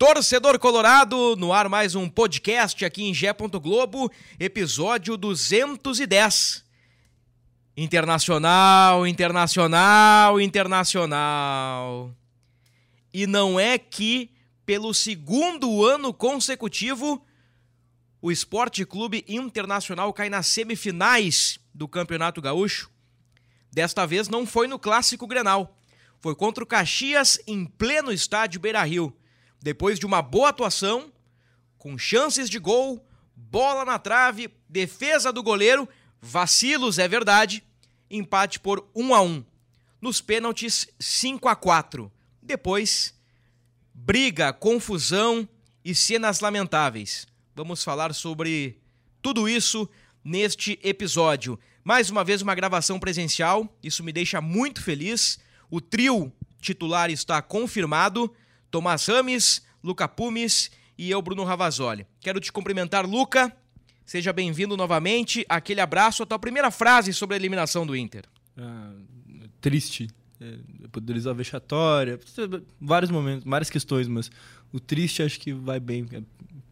Torcedor Colorado, no ar mais um podcast aqui em Gé. Globo, episódio 210. Internacional, internacional, internacional. E não é que, pelo segundo ano consecutivo, o Esporte Clube Internacional cai nas semifinais do Campeonato Gaúcho. Desta vez não foi no Clássico Grenal, foi contra o Caxias em pleno estádio Beira-Rio. Depois de uma boa atuação, com chances de gol, bola na trave, defesa do goleiro, vacilos é verdade, empate por 1 a 1. Nos pênaltis 5 a 4. Depois, briga, confusão e cenas lamentáveis. Vamos falar sobre tudo isso neste episódio. Mais uma vez, uma gravação presencial, isso me deixa muito feliz. O trio titular está confirmado: Tomás Rames, Luca Pumes e eu, Bruno Ravazoli. Quero te cumprimentar, Luca. Seja bem-vindo novamente. Aquele abraço. A tua primeira frase sobre a eliminação do Inter. Ah, triste. É, poderes a vexatória, vários momentos, várias questões, mas o triste acho que vai bem é,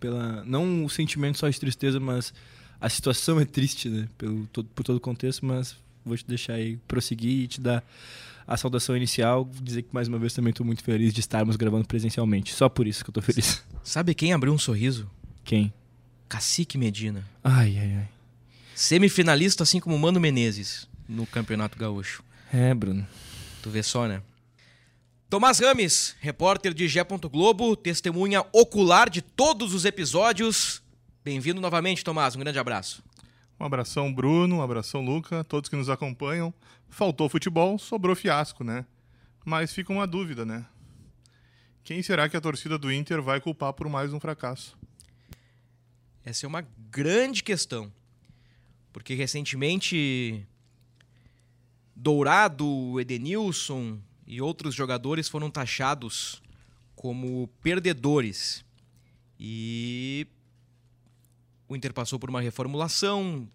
pela não o sentimento só de tristeza, mas a situação é triste, né, pelo todo, por todo o contexto, mas vou te deixar aí prosseguir e te dar a saudação inicial, dizer que mais uma vez também estou muito feliz de estarmos gravando presencialmente. Só por isso que eu estou feliz. Sabe quem abriu um sorriso? Quem? Cacique Medina. Ai, ai, ai. Semifinalista, assim como Mano Menezes, no Campeonato Gaúcho. É, Bruno. Tu vê só, né? Tomás Rames, repórter de Gé. Globo, testemunha ocular de todos os episódios. Bem-vindo novamente, Tomás. Um grande abraço. Um abração, Bruno. Um abração, Luca. Todos que nos acompanham. Faltou futebol, sobrou fiasco, né? Mas fica uma dúvida, né? Quem será que a torcida do Inter vai culpar por mais um fracasso? Essa é uma grande questão. Porque recentemente Dourado, Edenilson e outros jogadores foram taxados como perdedores. E o Inter passou por uma reformulação,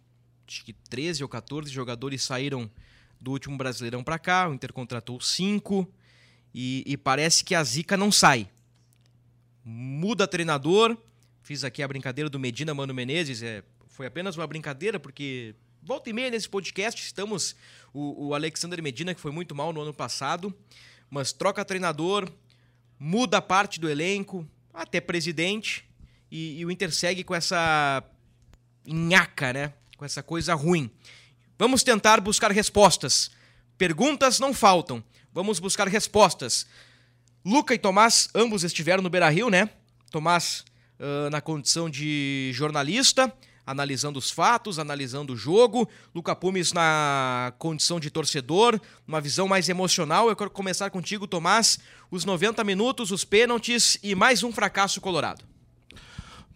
acho que 13 ou 14 jogadores saíram do último Brasileirão para cá, o Inter contratou cinco e, e, parece que a zica não sai. Muda treinador, fiz aqui a brincadeira do Medina Mano Menezes, é, foi apenas uma brincadeira porque volta e meia nesse podcast estamos o, o Alexander Medina que foi muito mal no ano passado, mas troca treinador, muda parte do elenco, até presidente e, e o Inter segue com essa nhaca, né? Com essa coisa ruim. Vamos tentar buscar respostas. Perguntas não faltam. Vamos buscar respostas. Luca e Tomás, ambos estiveram no Beira Rio, né? Tomás uh, na condição de jornalista, analisando os fatos, analisando o jogo. Luca Pumes na condição de torcedor, uma visão mais emocional. Eu quero começar contigo, Tomás. Os 90 minutos, os pênaltis e mais um fracasso colorado.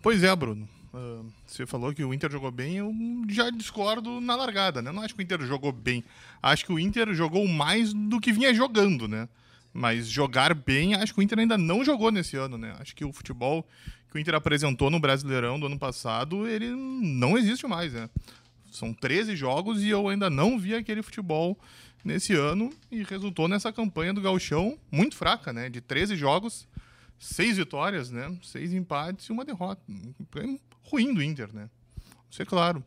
Pois é, Bruno. Uh, você falou que o Inter jogou bem, eu já discordo na largada, né? Não acho que o Inter jogou bem. Acho que o Inter jogou mais do que vinha jogando, né? Mas jogar bem, acho que o Inter ainda não jogou nesse ano, né? Acho que o futebol que o Inter apresentou no Brasileirão do ano passado, ele não existe mais, né? São 13 jogos e eu ainda não vi aquele futebol nesse ano e resultou nessa campanha do Gauchão muito fraca, né? De 13 jogos, seis vitórias, né? Seis empates e uma derrota. Ruim do Inter, né? Isso é claro.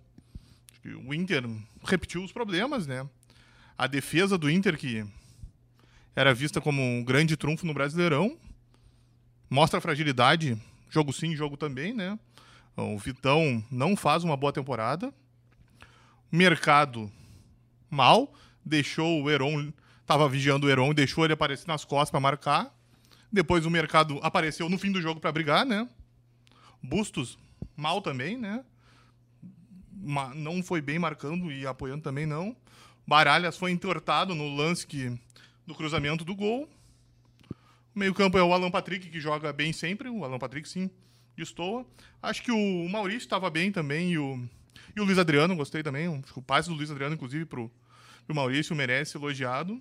O Inter repetiu os problemas, né? A defesa do Inter, que era vista como um grande trunfo no Brasileirão, mostra fragilidade, jogo sim, jogo também, né? O Vitão não faz uma boa temporada. O mercado mal, deixou o Heron, estava vigiando o Heron, deixou ele aparecer nas costas para marcar. Depois o mercado apareceu no fim do jogo para brigar, né? Bustos mal também, né? Não foi bem marcando e apoiando também não. Baralhas foi entortado no lance que, do cruzamento do gol. O meio-campo é o Alan Patrick, que joga bem sempre. O Alan Patrick, sim, destoa. Acho que o Maurício estava bem também e o, e o Luiz Adriano, gostei também. Acho que o passe do Luiz Adriano, inclusive, pro, pro Maurício merece elogiado.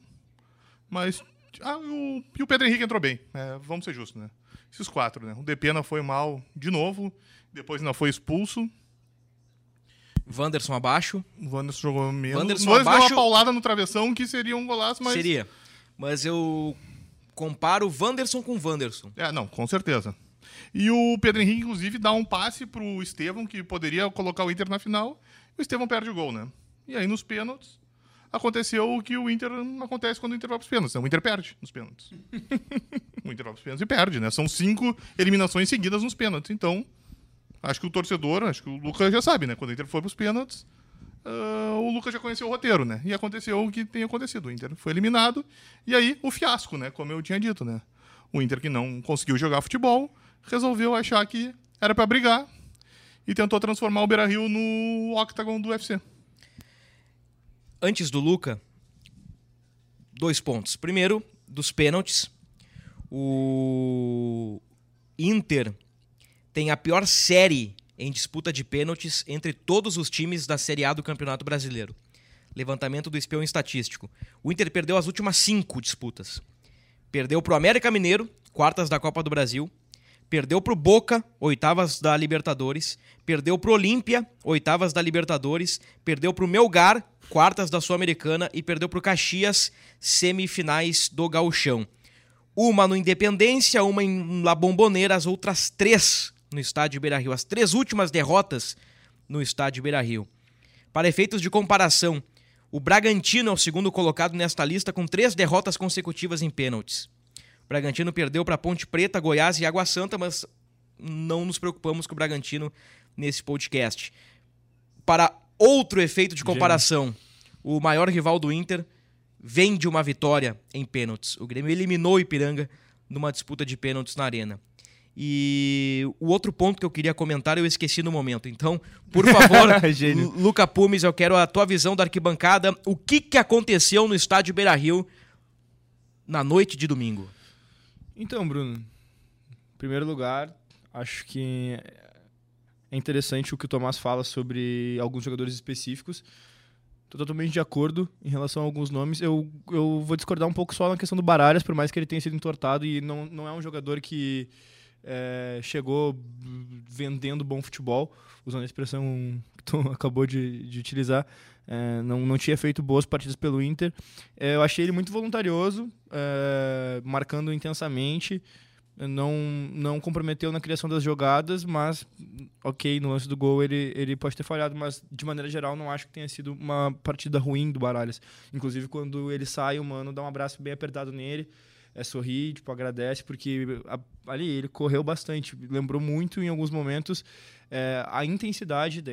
Mas. Ah, o, e o Pedro Henrique entrou bem. É, vamos ser justos, né? Esses quatro, né? O Depena foi mal de novo, depois ainda foi expulso. Wanderson abaixo. O Wanderson jogou menos. Wanderson o Wanderson abaixo- deu uma paulada no travessão que seria um golaço, mas. Seria. Mas eu comparo Wanderson com Wanderson. É, não, com certeza. E o Pedro Henrique, inclusive, dá um passe pro Estevão, que poderia colocar o Inter na final. E o Estevão perde o gol, né? E aí, nos pênaltis, aconteceu o que o Inter acontece quando o Inter vai pros pênaltis. Né? O Inter perde nos pênaltis. o Inter vai pros pênaltis e perde, né? São cinco eliminações seguidas nos pênaltis. Então, acho que o torcedor, acho que o Lucas já sabe, né? Quando o Inter foi pros pênaltis, ah, o Lucas já conheceu o roteiro, né? E aconteceu o que tem acontecido. O Inter foi eliminado. E aí, o fiasco, né? Como eu tinha dito, né? O Inter que não conseguiu jogar futebol, resolveu achar que era pra brigar e tentou transformar o Beira-Rio no octagon do UFC. Antes do Luca, dois pontos. Primeiro, dos pênaltis. O Inter tem a pior série em disputa de pênaltis entre todos os times da Série A do Campeonato Brasileiro. Levantamento do espião estatístico. O Inter perdeu as últimas cinco disputas. Perdeu pro América Mineiro, quartas da Copa do Brasil. Perdeu pro Boca, oitavas da Libertadores. Perdeu pro Olímpia, oitavas da Libertadores. Perdeu pro Melgar, quartas da Sul-Americana. E perdeu pro Caxias, semifinais do Gauchão. Uma no Independência, uma em La Bombonera, as outras três no estádio Beira-Rio. As três últimas derrotas no estádio Beira-Rio. Para efeitos de comparação, o Bragantino é o segundo colocado nesta lista com três derrotas consecutivas em pênaltis. O Bragantino perdeu para Ponte Preta, Goiás e Água Santa, mas não nos preocupamos com o Bragantino nesse podcast. Para outro efeito de comparação, o maior rival do Inter vem de uma vitória em pênaltis. O Grêmio eliminou o Ipiranga numa disputa de pênaltis na Arena. E o outro ponto que eu queria comentar eu esqueci no momento. Então, por favor, Luca Pumes, eu quero a tua visão da arquibancada. O que, que aconteceu no estádio Beira-Rio na noite de domingo? Então, Bruno, em primeiro lugar, acho que é interessante o que o Tomás fala sobre alguns jogadores específicos. Estou totalmente de acordo em relação a alguns nomes. Eu, eu vou discordar um pouco só na questão do Baralhas, por mais que ele tenha sido entortado e não, não é um jogador que é, chegou vendendo bom futebol, usando a expressão que tu acabou de, de utilizar. É, não, não tinha feito boas partidas pelo Inter. É, eu achei ele muito voluntarioso, marcando intensamente. Não, não comprometeu na criação das jogadas, mas, ok, no lance do gol ele, ele pode ter falhado, mas de maneira geral não acho que tenha sido uma partida ruim do Baralhas. Inclusive, quando ele sai, o mano dá um abraço bem apertado nele, é, sorri, tipo, agradece, porque a- ali ele correu bastante, lembrou muito em alguns momentos é, a intensidade,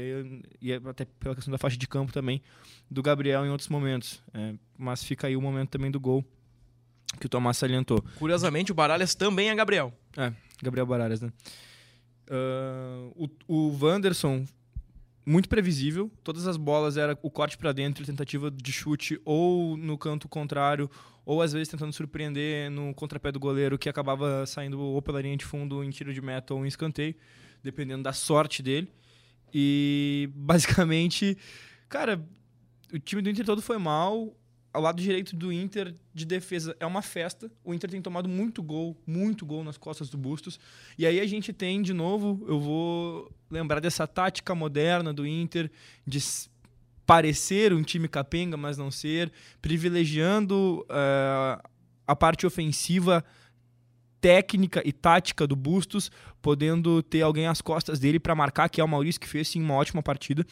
e até pela questão da faixa de campo também, do Gabriel em outros momentos. É, mas fica aí o momento também do gol que o Tomás salientou. Curiosamente, o Baralhas também é Gabriel. É, Gabriel Baralhas, né? Ah, o, o Wanderson, muito previsível. Todas as bolas era o corte pra dentro, tentativa de chute ou no canto contrário, ou às vezes tentando surpreender no contrapé do goleiro, que acabava saindo ou pela linha de fundo em tiro de meta ou em escanteio, dependendo da sorte dele. E basicamente, cara, o time do Inter todo foi mal. Ao lado direito do Inter de defesa é uma festa. O Inter tem tomado muito gol, muito gol nas costas do Bustos. E aí a gente tem, de novo, eu vou lembrar dessa tática moderna do Inter de parecer um time capenga, mas não ser, privilegiando eh, a parte ofensiva técnica e tática do Bustos, podendo ter alguém às costas dele para marcar, que é o Maurício, que fez sim uma ótima partida,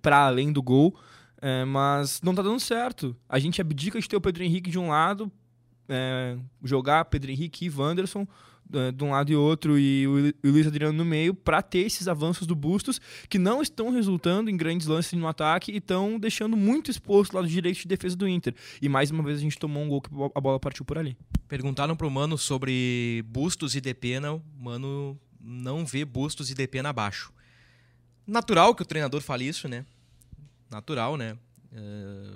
para além do gol. É, mas não tá dando certo. A gente abdica de ter o Pedro Henrique de um lado, é, jogar Pedro Henrique e Wanderson é, de um lado e outro e o, Luiz Adriano no meio para ter esses avanços do Bustos que não estão resultando em grandes lances no ataque e estão deixando muito exposto o lado direito de defesa do Inter. E mais uma vez a gente tomou um gol que a bola partiu por ali. Perguntaram pro Mano sobre Bustos e Depena. O Mano não vê Bustos e Depena abaixo. Natural que o treinador fale isso, né? Natural, né? É,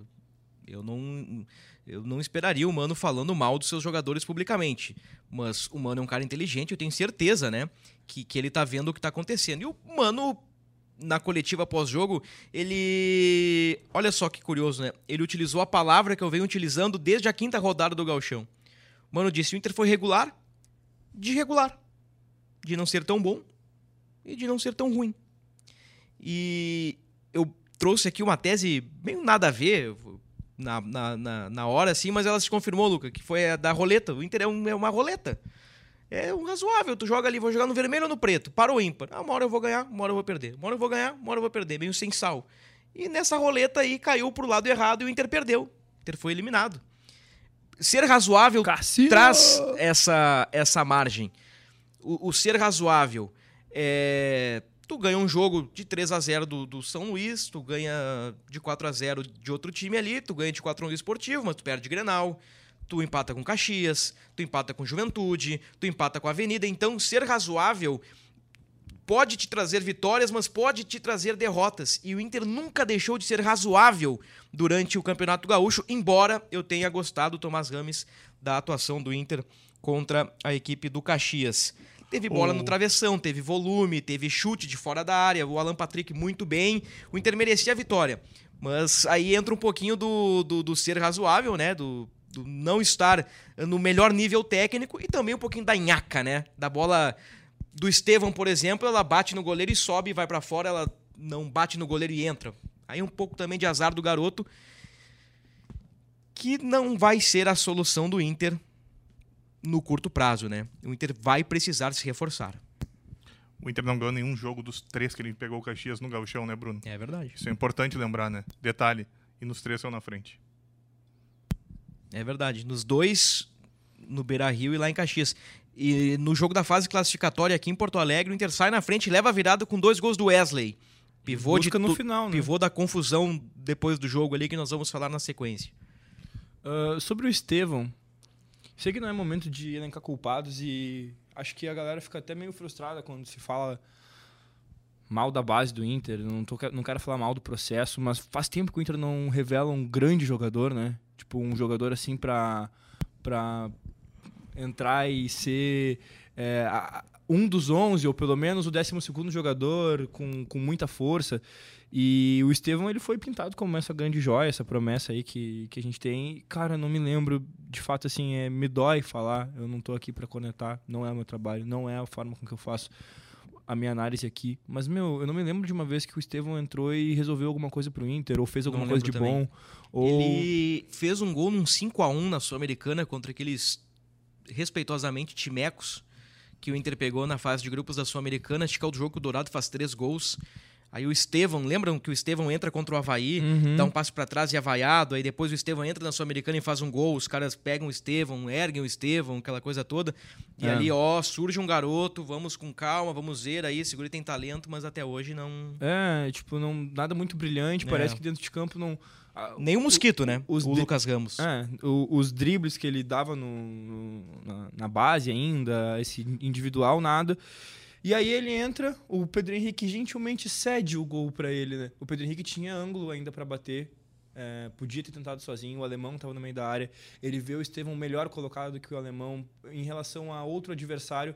Eu não, eu não esperaria o Mano falando mal dos seus jogadores publicamente. Mas o Mano é um cara inteligente, eu tenho certeza, né? Que, que ele tá vendo o que tá acontecendo. E o Mano, na coletiva pós-jogo, ele. Olha só que curioso, né? Ele utilizou a palavra que eu venho utilizando desde a quinta rodada do Galchão. O Mano disse: o Inter foi regular, de regular. De não ser tão bom e de não ser tão ruim. E eu trouxe aqui uma tese bem nada a ver na, na, na, na hora, assim, mas ela se confirmou, Luca, que foi a da roleta. O Inter é, um, é uma roleta. É um razoável. Tu joga ali, vou jogar no vermelho ou no preto? Para o ímpar. Ah, uma hora eu vou ganhar, uma hora eu vou perder. Uma hora eu vou ganhar, uma hora eu vou perder. Meio sem sal. E nessa roleta aí caiu pro lado errado e o Inter perdeu. O Inter foi eliminado. Ser razoável Cassino! traz essa, essa margem. O, o ser razoável é. Tu ganha um jogo de 3 a 0 do, do São Luís, tu ganha de 4 a 0 de outro time ali, tu ganha de 4 a 1 do Esportivo, mas tu perde de Grenal, tu empata com Caxias, tu empata com Juventude, tu empata com Avenida. Então, ser razoável pode te trazer vitórias, mas pode te trazer derrotas. E o Inter nunca deixou de ser razoável durante o Campeonato Gaúcho, embora eu tenha gostado, Tomás Rames, da atuação do Inter contra a equipe do Caxias. Teve bola no travessão, teve volume, teve chute de fora da área, o Alan Patrick muito bem. O Inter merecia a vitória. Mas aí entra um pouquinho do, do, do ser razoável, né? Do, do não estar no melhor nível técnico e também um pouquinho da nhaca, né? Da bola do Estevão, por exemplo, ela bate no goleiro e sobe e vai para fora, ela não bate no goleiro e entra. Aí um pouco também de azar do garoto, que não vai ser a solução do Inter no curto prazo, né? O Inter vai precisar se reforçar. O Inter não ganhou nenhum jogo dos três que ele pegou o Caxias no Gauchão, né, Bruno? É verdade. Isso é importante lembrar, né? Detalhe, e nos três são na frente. É verdade. Nos dois, no Beira Rio e lá em Caxias. E no jogo da fase classificatória aqui em Porto Alegre, o Inter sai na frente e leva a virada com dois gols do Wesley. Pivô, de Busca no tu- final, né? pivô da confusão depois do jogo ali que nós vamos falar na sequência. Ah, sobre o Estevão, sei que não é momento de elencar culpados e acho que a galera fica até meio frustrada quando se fala mal da base do Inter. Não, tô, não quero falar mal do processo, mas faz tempo que o Inter não revela um grande jogador, né? Tipo, um jogador assim pra, pra entrar e ser é, um dos 11, ou pelo menos o 12 jogador com, com muita força. E o Estevão ele foi pintado como essa grande joia, essa promessa aí que, que a gente tem. E, cara, não me lembro, de fato, assim, é, me dói falar. Eu não tô aqui para conectar, não é o meu trabalho, não é a forma com que eu faço a minha análise aqui. Mas, meu, eu não me lembro de uma vez que o Estevão entrou e resolveu alguma coisa pro Inter, ou fez alguma coisa de também. bom. Ou... Ele fez um gol num 5 a 1 na Sul-Americana contra aqueles respeitosamente timecos que o Inter pegou na fase de grupos da Sul-Americana. Acho que é o jogo que o Dourado faz três gols. Aí o Estevão, lembram que o Estevão entra contra o Havaí, Uhum. dá um passo pra trás e é vaiado, aí depois o Estevão entra na Sul-Americana e faz um gol, os caras pegam o Estevão, erguem o Estevão, aquela coisa toda. E É. ali, ó, surge um garoto, vamos com calma, vamos ver aí, segura tem talento, mas até hoje não... É, tipo, não, nada muito brilhante. É. Parece que dentro de campo não. Nem o Mosquito, né? os o Lucas Ramos. É, o- os dribles que ele dava no, no- na, na base ainda, esse individual, nada. E aí ele entra, o Pedro Henrique gentilmente cede o gol pra ele, né? O Pedro Henrique tinha ângulo ainda pra bater. é, podia ter tentado sozinho, o alemão estava no meio da área. Ele vê o Estevão melhor colocado do que o alemão em relação a outro adversário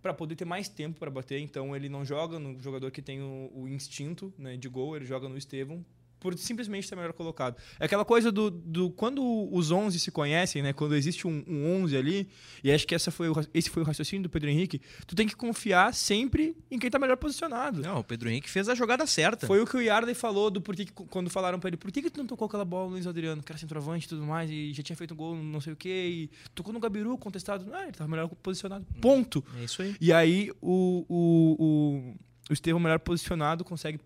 para poder ter mais tempo para bater. Então ele não joga no jogador que tem o, o instinto né, de gol, ele joga no Estevão por simplesmente ser melhor colocado. É aquela coisa do, do quando os 11 se conhecem, né? Quando existe um, um 11 ali, e acho que essa foi o, esse foi o raciocínio do Pedro Henrique, tu tem que confiar sempre em quem tá melhor posicionado. Não, o Pedro Henrique fez a jogada certa. Foi o que o Yardley falou do porquê que, quando falaram pra ele, por que, que tu não tocou aquela bola no Luiz Adriano, que era centroavante e tudo mais, e já tinha feito um gol, não sei o quê, e tocou no Gabiru, contestado. Ah, ele tava melhor posicionado. Ponto. É isso aí. E aí o, o, o, o Estevão melhor posicionado consegue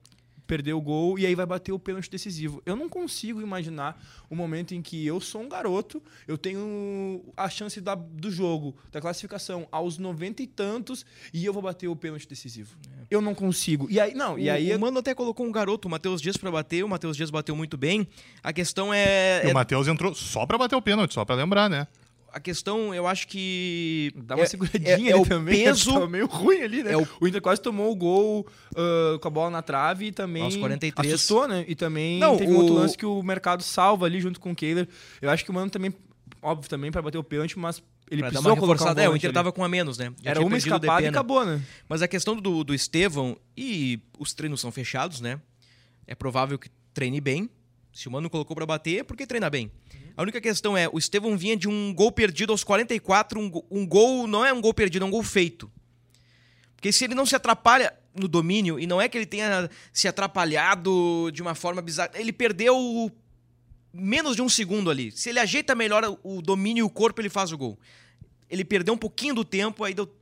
perder o gol e aí vai bater o pênalti decisivo. Eu não consigo imaginar o momento em que eu sou um garoto, eu tenho a chance da, do jogo, da classificação aos 90 e tantos e eu vou bater o pênalti decisivo. Eu não consigo. E aí, não, e o, aí o Mano até colocou um garoto, o Matheus Dias, pra bater. O Matheus Dias bateu muito bem. A questão é. E é- o Matheus entrou só pra bater o pênalti, só pra lembrar, né? A questão, eu acho que. Dá uma é- seguradinha é, é o também. peso. Tava meio ruim ali, né? É o- o... Inter quase tomou o gol ah, com a bola na trave e também Aos 43. assustou, né? E também Não, teve o- outro lance que o mercado salva ali junto com o Kehler. Eu acho que o Mano também, óbvio, também pra bater o pênalti, mas ele pra dar precisou uma colocar um é, o Inter ali. tava com a menos, né? Já Era uma escapada e acabou, né? Mas a questão do, do Estevão, e os treinos são fechados, né? É provável que treine bem. Se o Mano colocou pra bater, é porque treina bem. A única questão é, o Estevão vinha de um gol perdido aos 44, um, um gol não é um gol perdido, é um gol feito. Porque se ele não se atrapalha no domínio, e não é que ele tenha se atrapalhado de uma forma bizarra, ele perdeu menos de um segundo ali. Se ele ajeita melhor o domínio e o corpo, ele faz o gol. Ele perdeu um pouquinho do tempo, aí deu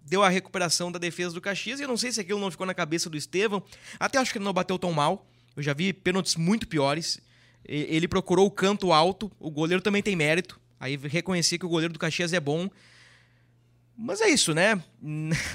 deu a recuperação da defesa do Caxias. E eu não sei se aquilo não ficou na cabeça do Estevão. Até acho que ele não bateu tão mal. Eu já vi pênaltis muito piores. Ele procurou o canto alto. O goleiro também tem mérito. Aí reconhecer que o goleiro do Caxias é bom. Mas é isso, né?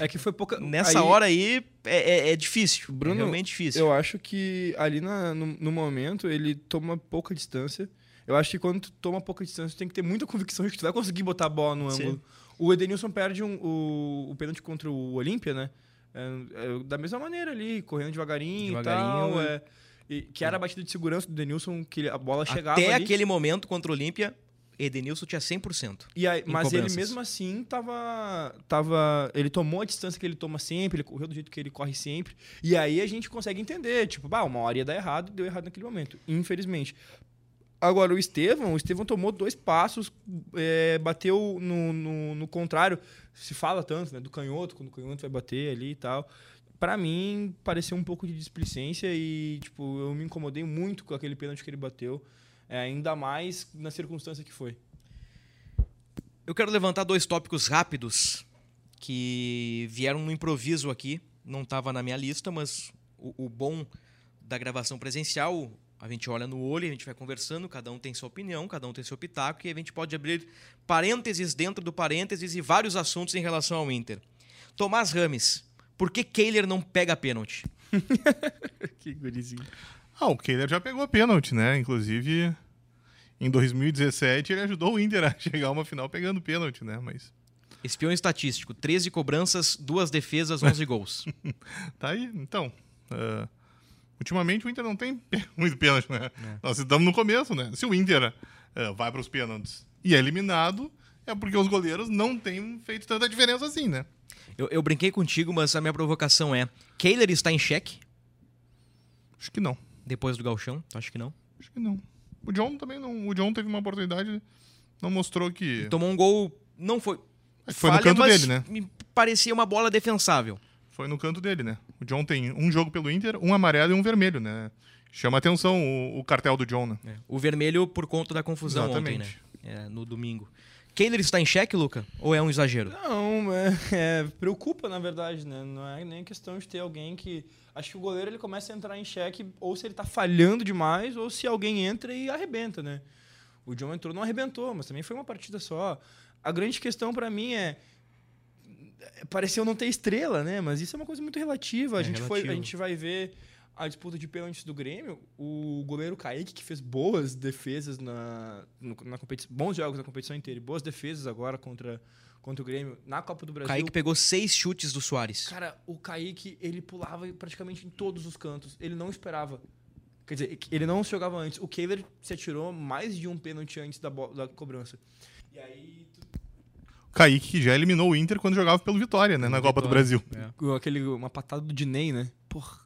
É que foi pouca. Nessa aí- hora aí é, é- é difícil. Bruno, é realmente difícil. Eu acho que ali na- no, no momento ele toma pouca distância. Eu acho que quando tu toma pouca distância, tu tem que ter muita convicção de que tu vai conseguir botar a bola no Sim. ângulo. O Edenilson perde um- o, o pênalti contra o Olímpia, né? É, é da mesma maneira ali, correndo devagarinho, Devagarinho, e tal. é. E- que era a batida de segurança do Edenilson, que a bola chegava Até ali. aquele momento contra o Olímpia, Edenilson tinha 100%. E aí, mas ele cobranças. mesmo assim tava, tava. Ele tomou a distância que ele toma sempre, ele correu do jeito que ele corre sempre. E aí a gente consegue entender, tipo, bah, uma hora ia dar errado, deu errado naquele momento. Infelizmente. Agora, o Estevão, o Estevão tomou dois passos, é, bateu no, no, no contrário. Se fala tanto, né? Do canhoto, quando o canhoto vai bater ali e tal. Pra mim, pareceu um pouco de displicência e, tipo, eu me incomodei muito com aquele pênalti que ele bateu. é, ainda mais na circunstância que foi. Eu quero levantar dois tópicos rápidos que vieram no improviso aqui. Não estava na minha lista, mas o, o bom da gravação presencial, a gente olha no olho, a gente vai conversando, cada um tem sua opinião, cada um tem seu pitaco, e a gente pode abrir parênteses dentro do parênteses e vários assuntos em relação ao Inter. Tomás Rames, por que Kehler não pega pênalti? Que gurizinho. Ah, o Kehler já pegou pênalti, né? Inclusive, em 2017 ele ajudou o Inter a chegar a uma final pegando pênalti, né? Mas Espião estatístico, 13 cobranças, duas defesas, 11 gols. tá aí. Então, ah, ultimamente o Inter não tem muito pênalti, né? Nós estamos no começo, né? Se o Inter ah, vai para os pênaltis e é eliminado, é porque os goleiros não têm feito tanta diferença assim, né? Eu, eu brinquei contigo, mas a minha provocação é: Kehler está em xeque Acho que não. depois do Galchão? Acho que não. Acho que não. O John também não. O John teve uma oportunidade, não mostrou que. Tomou um gol, não foi. Acho que foi no falha, canto mas dele, né? Me parecia uma bola defensável. Foi no canto dele, né? O John tem um jogo pelo Inter, um amarelo e um vermelho, né? Chama atenção o, o cartel do John, né? É. O vermelho por conta da confusão ontem, né? Exatamente. É, no domingo. Kehler está em xeque, Luca? Ou é um exagero? Não, é, é, preocupa, na verdade, né? Não é nem questão de ter alguém que. Acho que o goleiro ele começa a entrar em xeque ou se ele tá falhando demais ou se alguém entra e arrebenta, né? O John entrou, não arrebentou, mas também foi uma partida só. A grande questão pra mim é. Pareceu não ter estrela, né? Mas isso é uma coisa muito relativa. A, É gente, foi, a gente vai ver a disputa de pênaltis do Grêmio. O goleiro Kaique, que fez boas defesas na, na competição, bons jogos na competição inteira, e boas defesas agora contra, contra o Grêmio na Copa do Brasil. Kaique pegou seis chutes do Soares. Cara, o Kaique, ele pulava praticamente em todos os cantos. Ele não esperava. Quer dizer, ele não jogava antes. O Kehler se atirou mais de um pênalti antes da, da cobrança. E aí, Kaique que já eliminou o Inter quando jogava pelo Vitória, né? Na Copa do. Brasil. É. aquele, uma patada do Diney, né? Porra,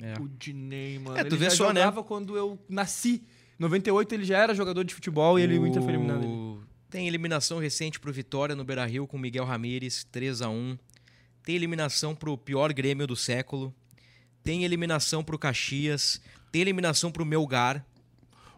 É. o Diney, mano. É, tu ele vê já só, né? jogava quando eu nasci. Em 98 ele já era jogador de futebol e ele, o Inter foi eliminado. dele. O- Tem eliminação recente pro Vitória no Beira-Rio com Miguel Ramírez, 3 a 1 Tem eliminação pro pior Grêmio do século. Tem eliminação pro Caxias. Tem eliminação pro Melgar.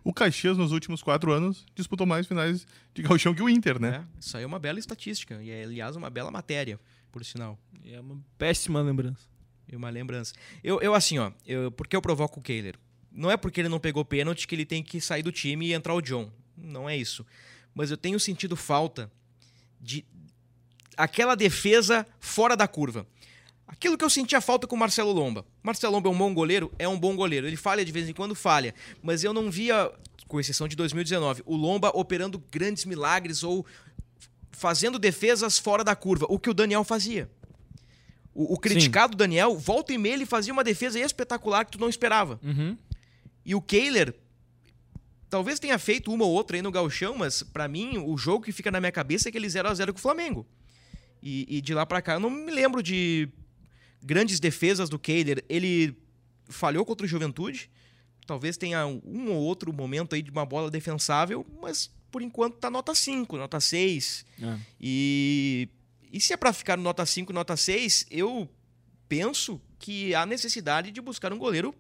O Caxias, nos últimos quatro anos, disputou mais finais de gauchão que o Inter, né? né? Isso aí é uma bela estatística. E é, aliás, uma bela matéria, por sinal. E É uma péssima lembrança. E uma lembrança. Eu, eu assim, ó, eu, por que eu provoco o Kehler? Não é porque ele não pegou pênalti que ele tem que sair do time e entrar o John. Não é isso. Mas eu tenho sentido falta de aquela defesa fora da curva. Aquilo que eu sentia falta com o Marcelo Lomba. Marcelo Lomba é um bom goleiro? É um bom goleiro. Ele falha de vez em quando, falha. Mas eu não via. com exceção de 2019, o Lomba operando grandes milagres ou fazendo defesas fora da curva, o que o Daniel fazia. O, o criticado Daniel, volta e meia, ele fazia uma defesa espetacular que tu não esperava. Uhum. E o Kehler talvez tenha feito uma ou outra aí no gauchão, mas pra mim o jogo que fica na minha cabeça é aquele 0 a 0 com o Flamengo. E, e de lá pra cá eu não me lembro de grandes defesas do Kehler. Ele falhou contra o Juventude. Talvez tenha um ou outro momento aí de uma bola defensável, mas por enquanto tá nota 5, nota 6. É. E, e se é pra ficar no nota 5, nota 6, eu penso que há necessidade de buscar um goleiro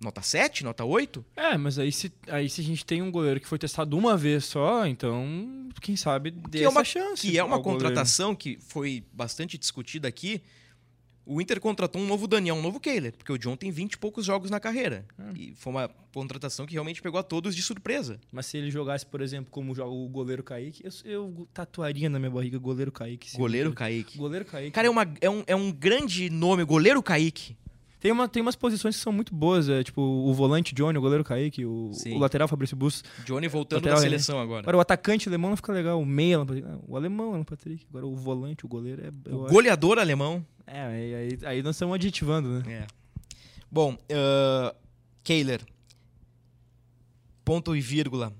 nota 7, nota 8. É, mas aí se, aí se a gente tem um goleiro que foi testado uma vez só, então, quem sabe dê que é uma, chance. que é uma ao goleiro. contratação que foi bastante discutida aqui. O Inter contratou um novo Daniel, um novo Kehler, porque o John tem 20 e poucos jogos na carreira. Ah. E foi uma contratação que realmente pegou a todos de surpresa. Mas se ele jogasse, por exemplo, como joga o goleiro Kaique, eu, eu tatuaria na minha barriga goleiro Kaique. Goleiro Kaique. Goleiro Kaique. Cara, é, uma, é, um, é um grande nome, goleiro Kaique. Tem, uma, tem umas posições que são muito boas, é, tipo o volante Johnny, o goleiro Kaique, o, o lateral Fabrício Bustos. Johnny voltando Lateral, na né? seleção agora. Agora o atacante alemão não fica legal, o meia, o alemão Alan Patrick. Agora o volante, o goleiro é. O acho- goleador alemão. É, aí, aí, aí nós estamos aditivando, né? É. Bom, uh, Kehler. Ponto e vírgula.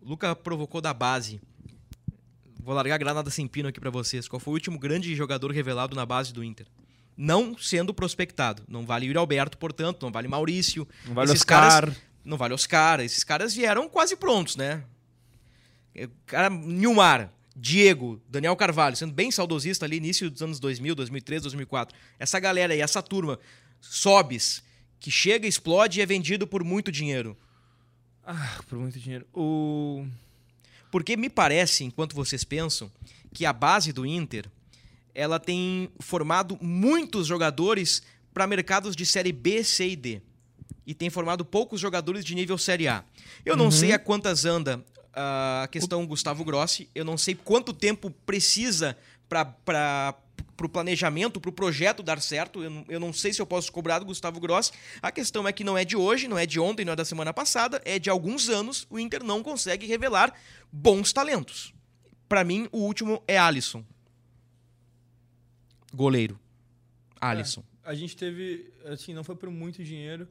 Luca provocou da base. Vou largar a granada sem pino aqui pra vocês. Qual foi o último grande jogador revelado na base do Inter? Não sendo prospectado. Não vale Yuri Alberto, portanto, não vale Maurício. Não vale Esses Oscar. caras- não vale Oscar. Esses caras vieram quase prontos, né? É, Cara, Nilmar, Diego, Daniel Carvalho, sendo bem saudosista ali, início dos anos 2000, 2003, 2004. Essa galera aí, essa turma, Sobes, que chega, explode e é vendido por muito dinheiro. Ah, por muito dinheiro. O. Porque me parece, enquanto vocês pensam, que a base do Inter ela tem formado muitos jogadores para mercados de série B, C e D. E tem formado poucos jogadores de nível série A. Eu não sei a quantas anda a questão Gustavo Grossi, eu não sei quanto tempo precisa para o planejamento, para o projeto dar certo. Eu não, eu não sei se eu posso cobrar do Gustavo Grossi. A questão é que não é de hoje, não é de ontem, não é da semana passada, é de alguns anos. O Inter não consegue revelar bons talentos. Para mim, o último é Alisson. Goleiro. Alisson. A gente teve, assim, não foi por muito dinheiro,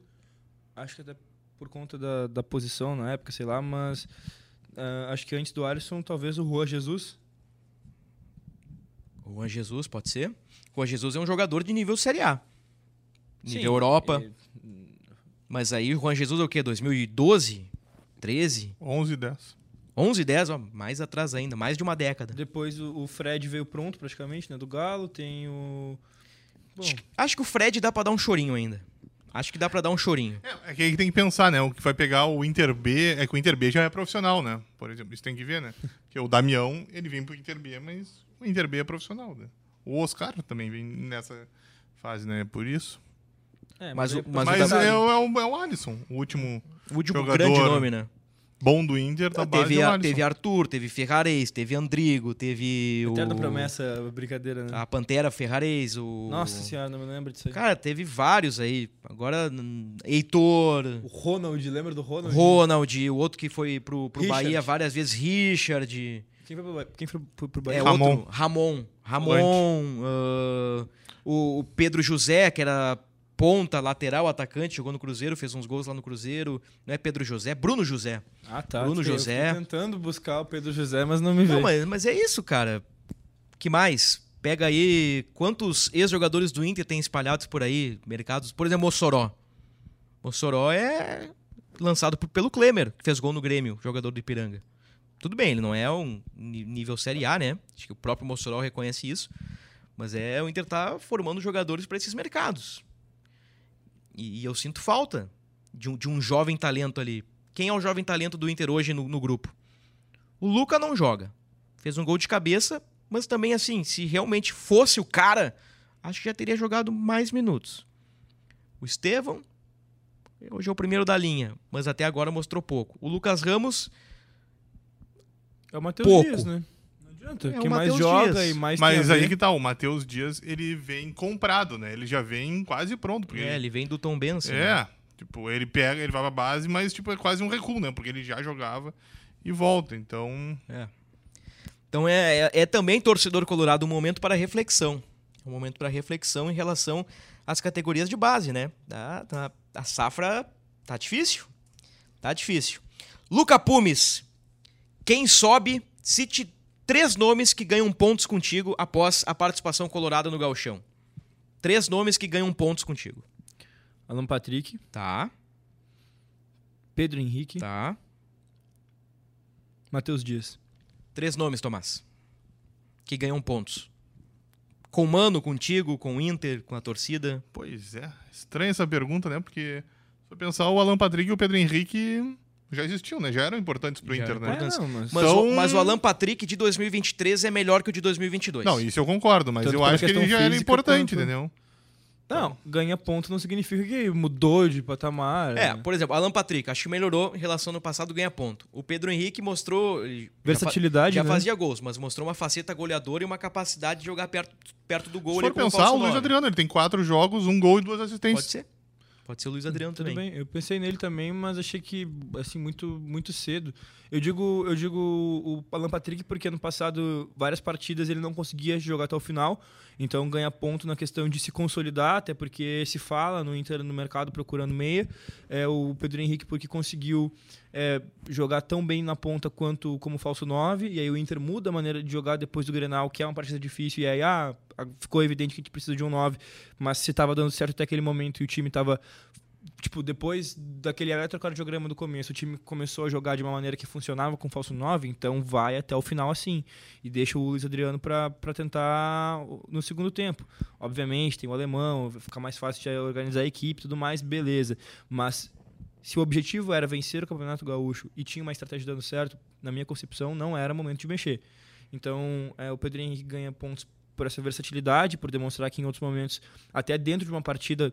acho que até por conta da, da posição na época, sei lá, mas ah, acho que antes do Alisson, talvez o Juan Jesus. O Juan Jesus, pode ser? O Juan Jesus é um jogador de nível Série A. Nível Sim, Europa. é, Mas aí o Juan Jesus é o quê? 2012? 13? 11 e 10. 11, 10? Ó, mais atrás ainda. Mais de uma década. Depois o, o Fred veio pronto praticamente, né, do Galo, tem o... Bom, Acho que o Fred dá pra dar um chorinho ainda. Acho que dá pra dar um chorinho. É, é que aí tem que pensar, né? O que vai pegar o Inter B é que o Inter B já é profissional, né? Por exemplo, isso tem que ver, né? Porque o Damião, ele vem pro Inter B, mas o Inter B é profissional, né? O Oscar também vem nessa fase, né? Por isso. é, Mas o- mas o Mas Damião- é, o- é o, é o Alisson, o último O último Jogador grande nome, né? Bom do Inter da base teve, é o a- Alisson. teve Arthur, teve Ferrarese, teve Andrigo, teve o... Eterna promessa, brincadeira, né? A Pantera Ferrarese, o... Nossa senhora, não me lembro disso aí. Cara, teve vários aí. Agora, Heitor, O Ronald, lembra do Ronald? Ronald, o outro que foi pro, pro Richard. Bahia várias vezes, Richard. Quem foi quem foi pro, pro É Bahia? Ramon. outro, Ramon. Ramon. ah, o, o Pedro José, que era ponta, lateral, atacante, jogou no Cruzeiro, fez uns gols lá no Cruzeiro. Não é Pedro José, é Bruno José. Ah, tá. Bruno Eu fiquei José. tentando buscar o Pedro José, mas não me veio. Não, mas, mas é isso, cara. que mais? Pega aí quantos ex-jogadores do Inter tem espalhados por aí, mercados. Por exemplo, Mossoró. Mossoró é lançado por- pelo Klemer, que fez gol no Grêmio, jogador do Ipiranga. Tudo bem, ele não é um nível Série A, né? Acho que o próprio Mossoró reconhece isso. Mas é o Inter tá formando jogadores para esses mercados. E, e eu sinto falta de um, de um jovem talento ali. Quem é o jovem talento do Inter hoje no, no grupo? O Luca não joga. Fez um gol de cabeça, mas também assim, se realmente fosse o cara, acho que já teria jogado mais minutos. O Estevão, hoje é o primeiro da linha, mas até agora mostrou pouco. O Lucas Ramos, É o Matheus Pouco. Dias, né? É o Quem mais Matheus joga Dias. e mais tem Mas aí ver. que tá, o Matheus Dias, ele vem comprado, né? Ele já vem quase pronto. Porque é, ele vem do Tom Benson. É, né? Tipo, ele pega, ele vai pra base, mas tipo, é quase um recuo, né? Porque ele já jogava e volta. Então, Então é, é, é também, torcedor colorado, um momento para reflexão. Um momento para reflexão em relação às categorias de base, né? A, a, a safra tá difícil. Tá difícil. Luca Pumes, quem sobe, cite três nomes que ganham pontos contigo após a participação colorada no Gauchão. Três nomes que ganham pontos contigo. Alan Patrick, Tá, Pedro Henrique, tá. Matheus Dias. Três nomes, Tomás. Que ganham pontos. Com o Mano, contigo, com o Inter, com a torcida. pois é. Estranha essa pergunta, né? Porque se eu pensar, o Alan Patrick e o Pedro Henrique já existiam, né? Já eram importantes pro Já Inter, eram né? importantes. não, mas... Mas, Então- o, mas o Alan Patrick de 2023 é melhor que o de 2022. Não, isso eu concordo, mas Tanto eu acho que ele já era importante, quanto- entendeu? Não, ganha ponto não significa que mudou de patamar. É, né? por exemplo, Alan Patrick, acho que melhorou em relação ao ano passado, ganha ponto. O Pedro Henrique mostrou. ele já fa- Versatilidade, Já, né? fazia gols, mas mostrou uma faceta goleadora e uma capacidade de jogar perto, perto do gol. Se for pensar, o Luiz. Adriano, ele tem quatro jogos, um gol e duas assistências. Pode ser. Pode ser o Luiz Adriano Tudo também. bem, eu pensei nele também, mas achei que assim muito muito cedo. Eu digo, eu digo o Alan Patrick porque ano passado várias partidas ele não conseguia jogar até o final, então ganha ponto na questão de se consolidar, até porque se fala no Inter no mercado procurando meia. É o Pedro Henrique porque conseguiu é, jogar tão bem na ponta quanto como falso 9, e aí o Inter muda a maneira de jogar depois do Grenal, que é uma partida difícil, e aí ah, ficou evidente que a gente precisa de um 9, mas se estava dando certo até aquele momento e o time estava tipo, depois daquele eletrocardiograma do começo, o time começou a jogar de uma maneira que funcionava com falso 9, então vai até o final assim. E deixa o Luiz Adriano para tentar no segundo tempo. Obviamente, tem o alemão, vai ficar mais fácil de organizar a equipe tudo mais, beleza. Mas se o objetivo era vencer o Campeonato Gaúcho e tinha uma estratégia dando certo, na minha concepção, não era momento de mexer. Então, é, o Pedro Henrique ganha pontos por essa versatilidade, por demonstrar que em outros momentos, até dentro de uma partida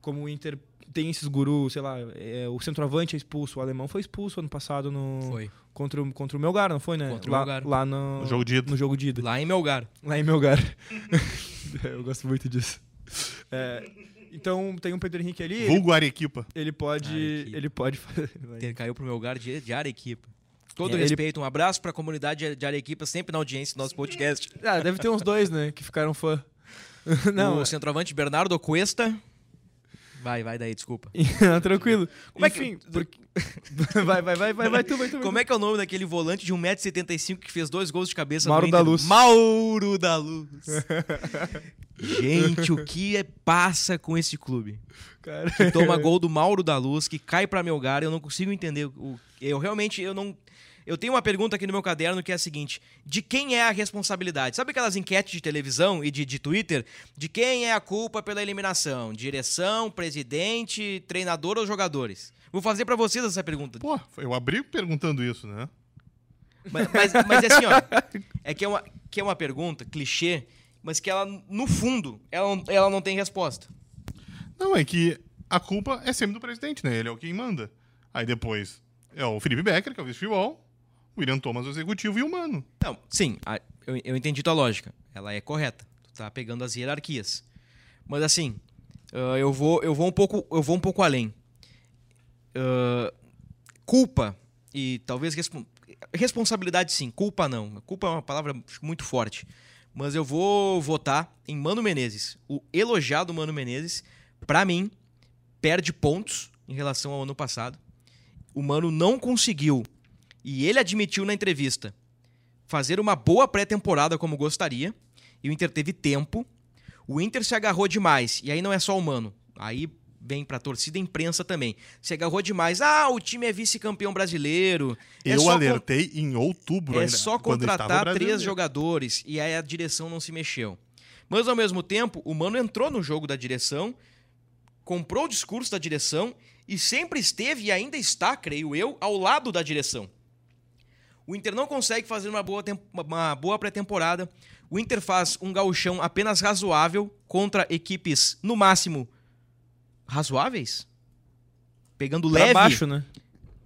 como o Inter tem esses gurus, sei lá, é, o centroavante é expulso, o alemão foi expulso ano passado no Foi. contra, o- contra o Melgar, não foi, né? Contra o lá, Melgar. Lá no, No jogo de ida. no jogo de ida. Lá em Melgar. Lá em Melgar. Eu gosto muito disso. É, então tem um Pedro Henrique ali, ele, Vulgo Arequipa. ele pode. Arequipa. Ele pode fazer. Ele caiu pro Melgar de, de Arequipa. Todo É, ele- respeito, um abraço pra comunidade de Arequipa, sempre na audiência do nosso podcast. Ah, deve ter uns dois, né? Que ficaram fã. Não, o centroavante Bernardo Cuesta. Vai, vai daí, desculpa. tranquilo. Como é que- Enfim, porque... vai, vai, vai, vai, vai tu, vai tu. vai Como é que é o nome daquele volante de 1,75m que fez dois gols de cabeça Mauro da? Luz. Mauro da Luz. Gente, o que é, passa com esse clube? cara. Que toma gol do Mauro da Luz, que cai pra Melgar, eu não consigo entender. O, eu realmente, eu não... Eu tenho uma pergunta aqui no meu caderno que é a seguinte: de quem é a responsabilidade? Sabe aquelas enquetes de televisão e de, de Twitter? De quem é a culpa pela eliminação? Direção, presidente, treinador ou jogadores? Vou fazer pra vocês essa pergunta. Pô, eu abri perguntando isso, né? Mas, mas, mas é assim, ó. É que é, uma, que é uma pergunta clichê, mas que ela, no fundo, ela, não- ela não tem resposta. Não, é que a culpa é sempre do presidente, né? Ele é o quem manda. Aí depois é o Felipe Becker, que é o vice-futebol, o William Thomas, o executivo, e o Mano. Não, sim, a- eu, eu entendi tua lógica. Ela é correta. Tu tá pegando as hierarquias. Mas assim, ah, eu, vou, eu, vou um pouco, eu vou um pouco além. Culpa e talvez respon- responsabilidade sim, culpa não. Culpa é uma palavra muito forte. Mas eu vou votar em Mano Menezes. O elogiado Mano Menezes, pra mim, perde pontos em relação ao ano passado. O Mano não conseguiu, e ele admitiu na entrevista, fazer uma boa pré-temporada como gostaria. E o Inter teve tempo. O Inter se agarrou demais. E aí não é só o Mano. Aí vem pra torcida e imprensa também. Se agarrou demais. Ah, o time é vice-campeão brasileiro. É eu con- alertei em outubro é ainda, só contratar três jogadores e aí a direção não se mexeu. Mas ao mesmo tempo, o Mano entrou no jogo da direção, comprou o discurso da direção e sempre esteve e ainda está, creio eu, ao lado da direção. O Inter não consegue fazer uma boa, uma boa pré-temporada. O Inter faz um gauchão apenas razoável contra equipes, no máximo, razoáveis? Pegando Pra leve baixo, né?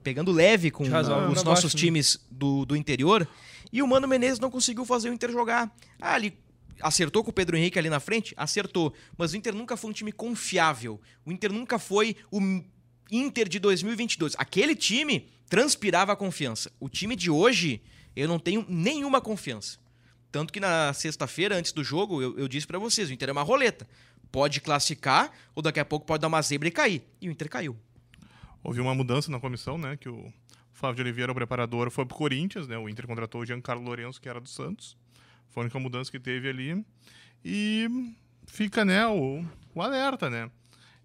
pegando leve com razoável os nossos baixo, né? times do, do interior. E o Mano Menezes não conseguiu fazer o Inter jogar. Ah, ele acertou com o Pedro Henrique ali na frente? Acertou. Mas o Inter nunca foi um time confiável. O Inter nunca foi o, Inter de 2022. Aquele time transpirava a confiança. O time de hoje, eu não tenho nenhuma confiança. Tanto que na sexta-feira, antes do jogo, eu, eu disse para vocês: o Inter é uma roleta. Pode classificar ou daqui a pouco pode dar uma zebra e cair. E o Inter caiu. Houve uma mudança na comissão, né? Que o Flávio de Oliveira, o preparador, foi pro Corinthians, né? O Inter contratou o Giancarlo Lourenço, que era do Santos. Foi a única mudança que teve ali. E fica, né, o, o alerta, né?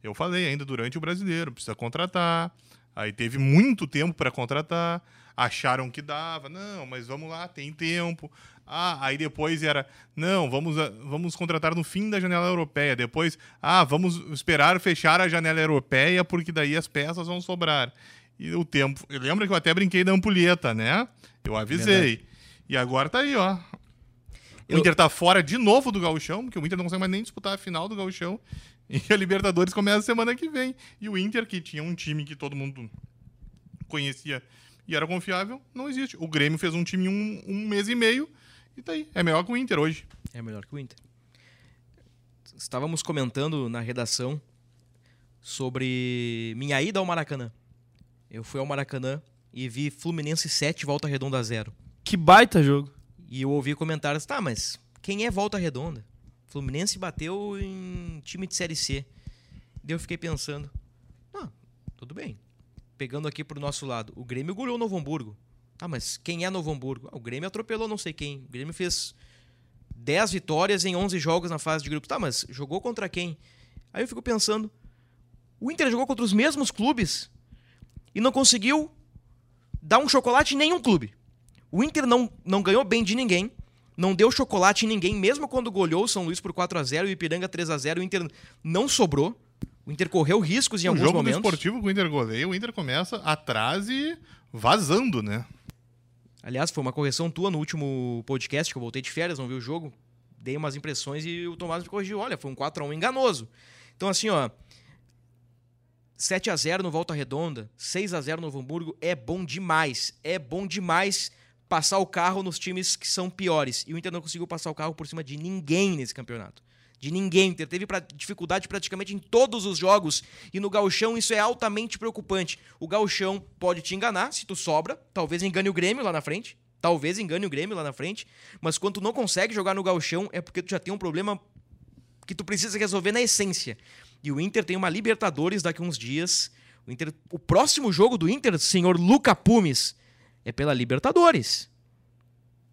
Eu falei ainda durante o brasileiro, precisa contratar. Aí teve muito tempo para contratar. Acharam que dava. Não, mas vamos lá, tem tempo. Ah, aí depois era, não, vamos, vamos contratar no fim da janela europeia. Depois, ah, vamos esperar fechar a janela europeia, porque daí as peças vão sobrar. E o tempo. Lembra que eu até brinquei da ampulheta, né? Eu avisei. Verdade. E agora tá aí, ó. O eu... Inter tá fora de novo do Gauchão, porque o Inter não consegue mais nem disputar a final do Gauchão. E a Libertadores começa semana que vem. E o Inter, que tinha um time que todo mundo conhecia e era confiável, não existe. O Grêmio fez um time um, um mês e meio e tá aí. É melhor que o Inter hoje. É melhor que o Inter. Estávamos comentando na redação sobre minha ida ao Maracanã. Eu fui ao Maracanã e vi Fluminense 7, Volta Redonda 0. Que baita jogo. E eu ouvi comentários, tá, mas quem é Volta Redonda? Fluminense bateu em time de Série C. Daí eu fiquei pensando, ah, tudo bem. Pegando aqui pro nosso lado, o Grêmio goleou o Novo Hamburgo. Ah, mas quem é Novo Hamburgo? Ah, o Grêmio atropelou não sei quem. O Grêmio fez 10 vitórias em 11 jogos na fase de grupos. Tá, mas jogou contra quem? Aí eu fico pensando, o Inter jogou contra os mesmos clubes e não conseguiu dar um chocolate em nenhum clube. O Inter não, não ganhou bem de ninguém, não deu chocolate em ninguém, mesmo quando goleou o São Luís por 4 a 0 e o Ipiranga 3 a 0 o Inter não sobrou. O Inter correu riscos em o alguns momentos. O jogo esportivo com o Inter goleia, o Inter começa atrás e vazando, né? Aliás, foi uma correção tua no último podcast, que eu voltei de férias, não vi o jogo. Dei umas impressões e o Tomás me corrigiu. Olha, foi um 4x1 enganoso. Então, assim, ó. 7 a 0 no Volta Redonda, 6 a 0 no Novo Hamburgo é bom demais. É bom demais passar o carro nos times que são piores. E o Inter não conseguiu passar o carro por cima de ninguém nesse campeonato. De ninguém. Teve pra, dificuldade praticamente em todos os jogos. E no gauchão isso é altamente preocupante. O gauchão pode te enganar se tu sobra. Talvez engane o Grêmio lá na frente. Talvez engane o Grêmio lá na frente. Mas quando tu não consegue jogar no gauchão é porque tu já tem um problema que tu precisa resolver na essência. E o Inter tem uma Libertadores daqui a uns dias. O, Inter, o próximo jogo do Inter, senhor Luca Pumes, é pela Libertadores.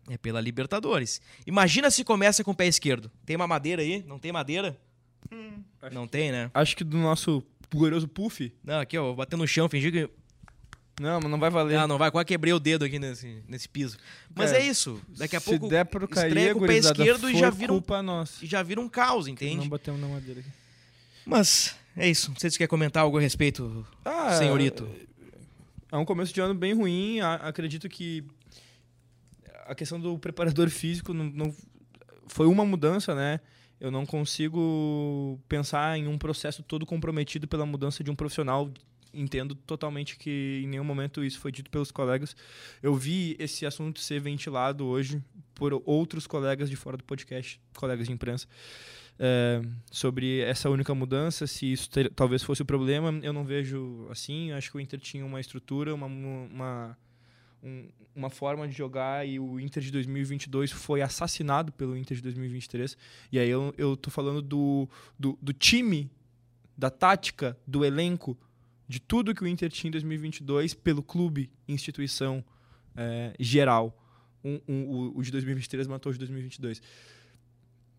É pela Libertadores. Imagina se começa com o pé esquerdo. Tem uma madeira aí? Não tem madeira? Hum, não tem, né? Acho que do nosso glorioso puff. Não, aqui, ó, vou bater no chão, fingir que. Não, mas não vai valer. Ah, não vai. Quase quebrei o dedo aqui nesse, nesse piso. Mas é, é isso. Daqui a se pouco. Se der pro cair, o pé esquerdo e já vira um, nossa. já vira um caos, entende? Não batemos na madeira aqui. Mas é isso. Não sei se você quer comentar algo a respeito, ah, senhorito. É um começo de ano bem ruim. Acredito que a questão do preparador físico não, não, foi uma mudança, né? Eu não consigo pensar em um processo todo comprometido pela mudança de um profissional. Entendo totalmente que em nenhum momento isso foi dito pelos colegas. Eu vi esse assunto ser ventilado hoje por outros colegas de fora do podcast, colegas de imprensa, é, sobre essa única mudança, se isso ter, talvez fosse o problema. Eu não vejo assim. Acho que o Inter tinha uma estrutura, uma, uma um, uma forma de jogar e o Inter de 2022 foi assassinado pelo Inter de 2023. E aí eu, eu tô falando do, do, do time, da tática, do elenco, de tudo que o Inter tinha em 2022 pelo clube, instituição é, geral. Um, um, o, de 2023 matou o de 2022.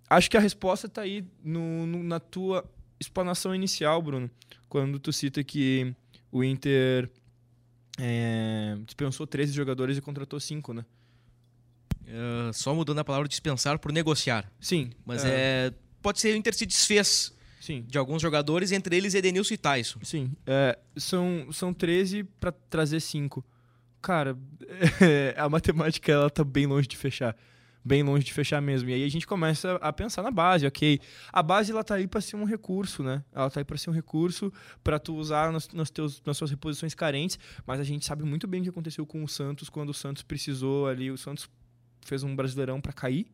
Acho que a resposta está aí no, no, na tua explanação inicial, Bruno, quando tu cita que o Inter é, dispensou 13 jogadores e contratou 5, né? Uh, só mudando a palavra dispensar por negociar. Sim. Mas é... é pode ser o Inter se desfez Sim. de alguns jogadores, entre eles Edenilson e Tyson. Sim. É, são, são 13 para trazer 5. Cara, é, a matemática ela tá bem longe de fechar bem longe de fechar mesmo. E aí a gente começa a pensar na base, ok? A base ela tá aí para ser um recurso, né? Ela tá aí para ser um recurso para tu usar nos, nos teus, nas suas reposições carentes, mas a gente sabe muito bem o que aconteceu com o Santos quando o Santos precisou ali, o Santos fez um Brasileirão para cair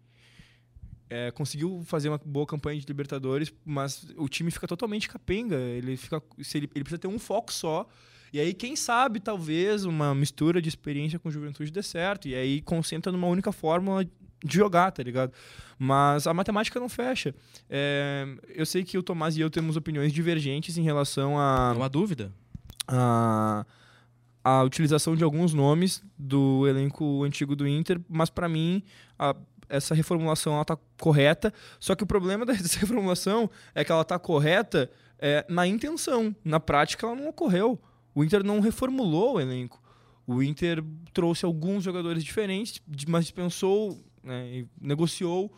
é, conseguiu fazer uma boa campanha de Libertadores, mas o time fica totalmente capenga. Ele, fica, ele, ele precisa ter um foco só. E aí, quem sabe, talvez, uma mistura de experiência com juventude dê certo. E aí concentra numa única fórmula de jogar, tá ligado? Mas a matemática não fecha. É, eu sei que o Tomás e eu temos opiniões divergentes em relação a. Não há dúvida. a, a utilização de alguns nomes do elenco antigo do Inter, mas para mim a- essa reformulação ela tá correta. Só que o problema dessa reformulação é que ela tá correta é, na intenção, na prática ela não ocorreu. O Inter não reformulou o elenco. O Inter trouxe alguns jogadores diferentes, mas dispensou, né, e negociou.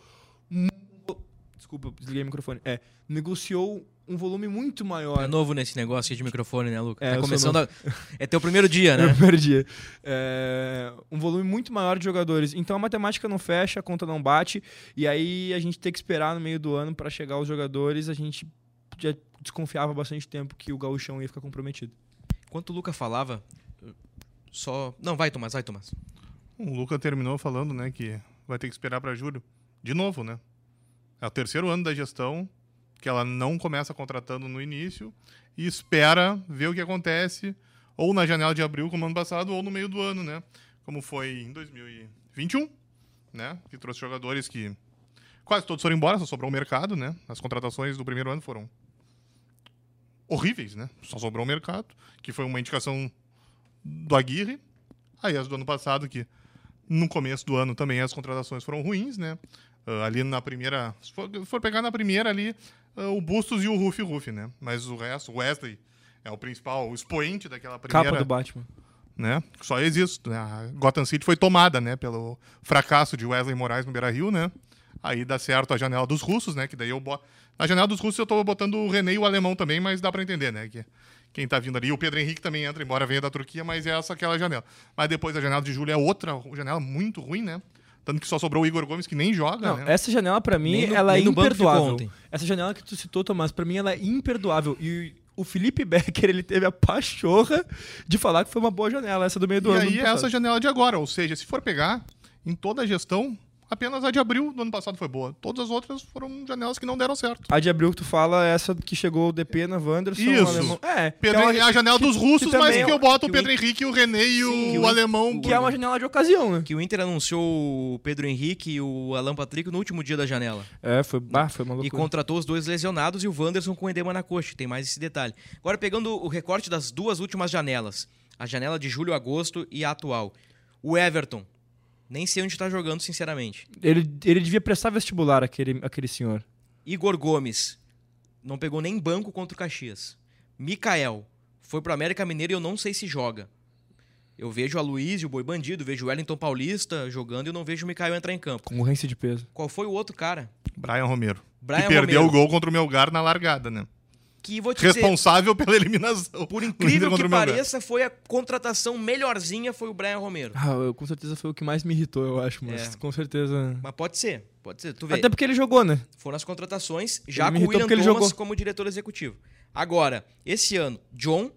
um- Desculpa, desliguei o microfone. É, negociou um volume muito maior. É novo nesse negócio de microfone, né, Luca? É, tá começando a... É teu primeiro dia, né? primeiro dia. É, um volume muito maior de jogadores. Então a matemática não fecha, a conta não bate. E aí a gente tem que esperar no meio do ano para chegar os jogadores. A gente já desconfiava há bastante tempo que o gauchão ia ficar comprometido. Enquanto o Luca falava, só... Não, vai, Tomás, vai, Tomás. O Luca terminou falando, né, que vai ter que esperar para julho. De novo, né? É o terceiro ano da gestão que ela não começa contratando no início e espera ver o que acontece ou na janela de abril, como ano passado, ou no meio do ano, né? Como foi em 2021, né? Que trouxe jogadores que quase todos foram embora, só sobrou o mercado, né? As contratações do primeiro ano foram horríveis, né? Só sobrou o mercado, que foi uma indicação do Aguirre. Aí as do ano passado, que no começo do ano também as contratações foram ruins, né? Ah, ali na primeira. Se for, for pegar na primeira ali, ah, o Bustos e o Rufi Rufi, né? Mas o resto, o Wesley é o principal, o expoente daquela primeira. Capa do Batman. né? Só existe. Né? A Gotham City foi tomada, né? Pelo fracasso de Wesley Moraes no Beira Rio, né? Aí dá certo a janela dos russos, né? Que daí eu boto. Na janela dos russos eu tô botando o René e o alemão também, mas dá pra entender, né? Que quem tá vindo ali, o Pedro Henrique também entra, embora venha da Turquia, mas é essa aquela janela. Mas depois a janela de julho é outra janela muito ruim, né? Tanto que só sobrou o Igor Gomes, que nem joga, Não, né? essa janela pra mim no- ela é imperdoável. ontem. Essa janela que tu citou, Tomás, pra mim ela é imperdoável. E o Felipe Becker, ele teve a pachorra de falar que foi uma boa janela, essa do meio do E ano. aí do é essa janela de agora, ou seja, se for pegar em toda a gestão, apenas a de abril do ano passado foi boa. Todas as outras foram janelas que não deram certo. A de abril que tu fala é essa que chegou o DP na Wanderson. Isso. o alemão. É, Pedro que é uma- a janela que- dos que russos, mas também que é- eu boto que o Pedro o- Henrique, o René e o, Sim, que o- alemão. que é uma janela de ocasião, né? Que o Inter anunciou o Pedro Henrique e o Alan Patrick no último dia da janela. É, foi, bah, foi uma E loucura. contratou os dois lesionados e o Wanderson com edema na coxa. Tem mais esse detalhe. Agora, pegando o recorte das duas últimas janelas. A janela de julho, agosto e a atual. O Everton. Nem sei onde está jogando, sinceramente. Ele, ele devia prestar vestibular, aquele, aquele senhor. Igor Gomes. Não pegou nem banco contra o Caxias. Mikael. Foi pro América Mineiro e eu não sei se joga. Eu vejo a Luiz e o Boi Bandido, vejo o Wellington Paulista jogando e eu não vejo o Mikael entrar em campo. Concorrência de peso. Qual foi o outro cara? Brian Romero. Brian que perdeu Romero. o gol contra o Melgar na largada, né? Que vou te dizer, Responsável pela eliminação. por incrível que pareça, foi a contratação melhorzinha foi o Brian Romero. Ah, eu- com certeza foi o que mais me irritou, eu acho, mas É. com certeza. Mas pode ser, pode ser. Tu vê, Até porque ele jogou, né? foram as contratações já Ele com o William Thomas jogou. como diretor executivo. Agora, esse ano, John,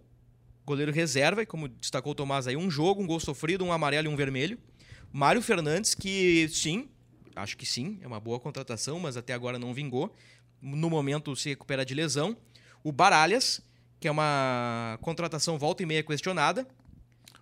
goleiro reserva, e como destacou o Tomás aí, um jogo, um gol sofrido, um amarelo e um vermelho. Mário Fernandes, que sim, acho que sim, é uma boa contratação, mas até agora não vingou. No momento se recupera de lesão. O Baralhas, que é uma contratação volta e meia questionada.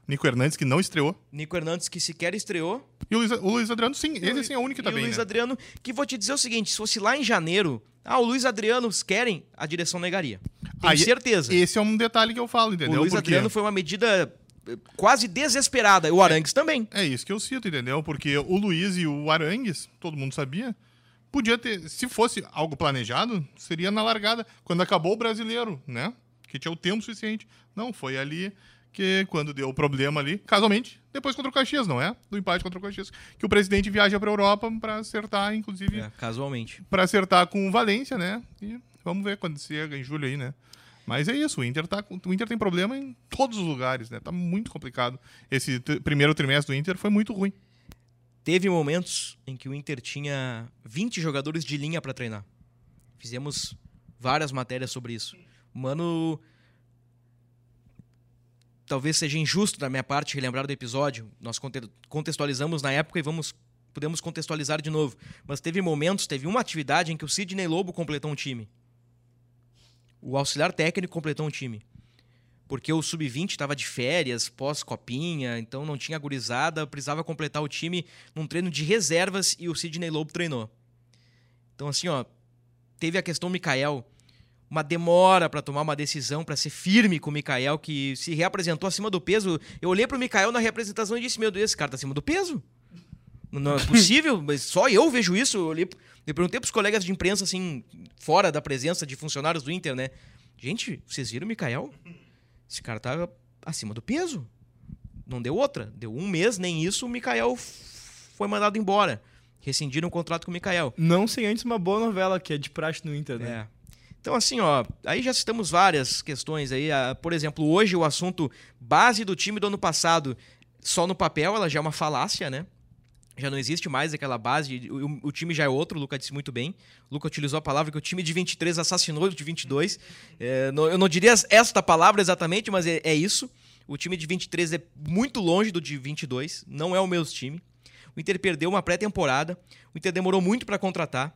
Nico Hernandes, que não estreou. Nico Hernandes, que sequer estreou. E o Luiz, o Luiz Adriano, sim. Esse sim é o único que tá e bem, o Luiz né? Adriano, que vou te dizer o seguinte: se fosse lá em janeiro, ah, o Luiz Adriano os querem, a direção negaria. Tenho Aí, certeza. Esse é um detalhe que eu falo, o entendeu? Luiz Porque Adriano foi uma medida eh, quase desesperada. O Arangues também. É isso que eu cito, entendeu? Porque o Luiz e o Arangues, todo mundo sabia, podia ter... Se fosse algo planejado, seria na largada, quando acabou o brasileiro, né? Que tinha o tempo suficiente. Não, foi ali que quando deu o problema ali, casualmente, depois contra o Caxias, não é? Do empate contra o Caxias, que o presidente viaja pra Europa pra acertar, inclusive, É, casualmente. pra acertar com o Valência, né? E vamos ver quando chega em julho aí, né? Mas é isso, o Inter, tá, o Inter tem problema em todos os lugares, né? Tá muito complicado. Esse primeiro trimestre do Inter foi muito ruim. Teve momentos em que o Inter tinha 20 jogadores de linha para treinar. Fizemos várias matérias sobre isso. Mano, talvez seja injusto da minha parte relembrar do episódio. Nós conte- contextualizamos na época e vamos podemos contextualizar de novo. Mas teve momentos, teve uma atividade em que o Sidney Lobo completou um time. O auxiliar técnico completou um time. Porque o sub-20 estava de férias, pós-copinha, então não tinha gurizada, precisava completar o time num treino de reservas e o Sidney Lobo treinou. Então, assim, ó, teve a questão Mikael, uma demora para tomar uma decisão, para ser firme com o Mikael, que se reapresentou acima do peso. Eu olhei pro Mikael na representação e disse: Meu Deus, esse cara tá acima do peso? Não é possível, mas só eu vejo isso. Eu, olhei, eu perguntei pros colegas de imprensa, assim, fora da presença de funcionários do Inter, né? Gente, vocês viram o Mikael? Esse cara tá acima do peso. Não deu outra. Deu um mês, nem isso, o Mikael foi mandado embora. Rescindiram o contrato com o Mikael. Não sem antes uma boa novela, que é de praxe no Inter, né? É. Então, assim, ó, aí já citamos várias questões aí. Ah, Por exemplo, hoje o assunto base do time do ano passado, só no papel, ela já é uma falácia, né? Já não existe mais aquela base, o, o time já é outro, o Luca disse muito bem. O Luca utilizou a palavra que o time de 23 assassinou o de 22. É, não- eu não diria esta palavra exatamente, mas é, é isso. O time de 23 é muito longe do de 22, não é o meu time. O Inter perdeu uma pré-temporada, o Inter demorou muito para contratar.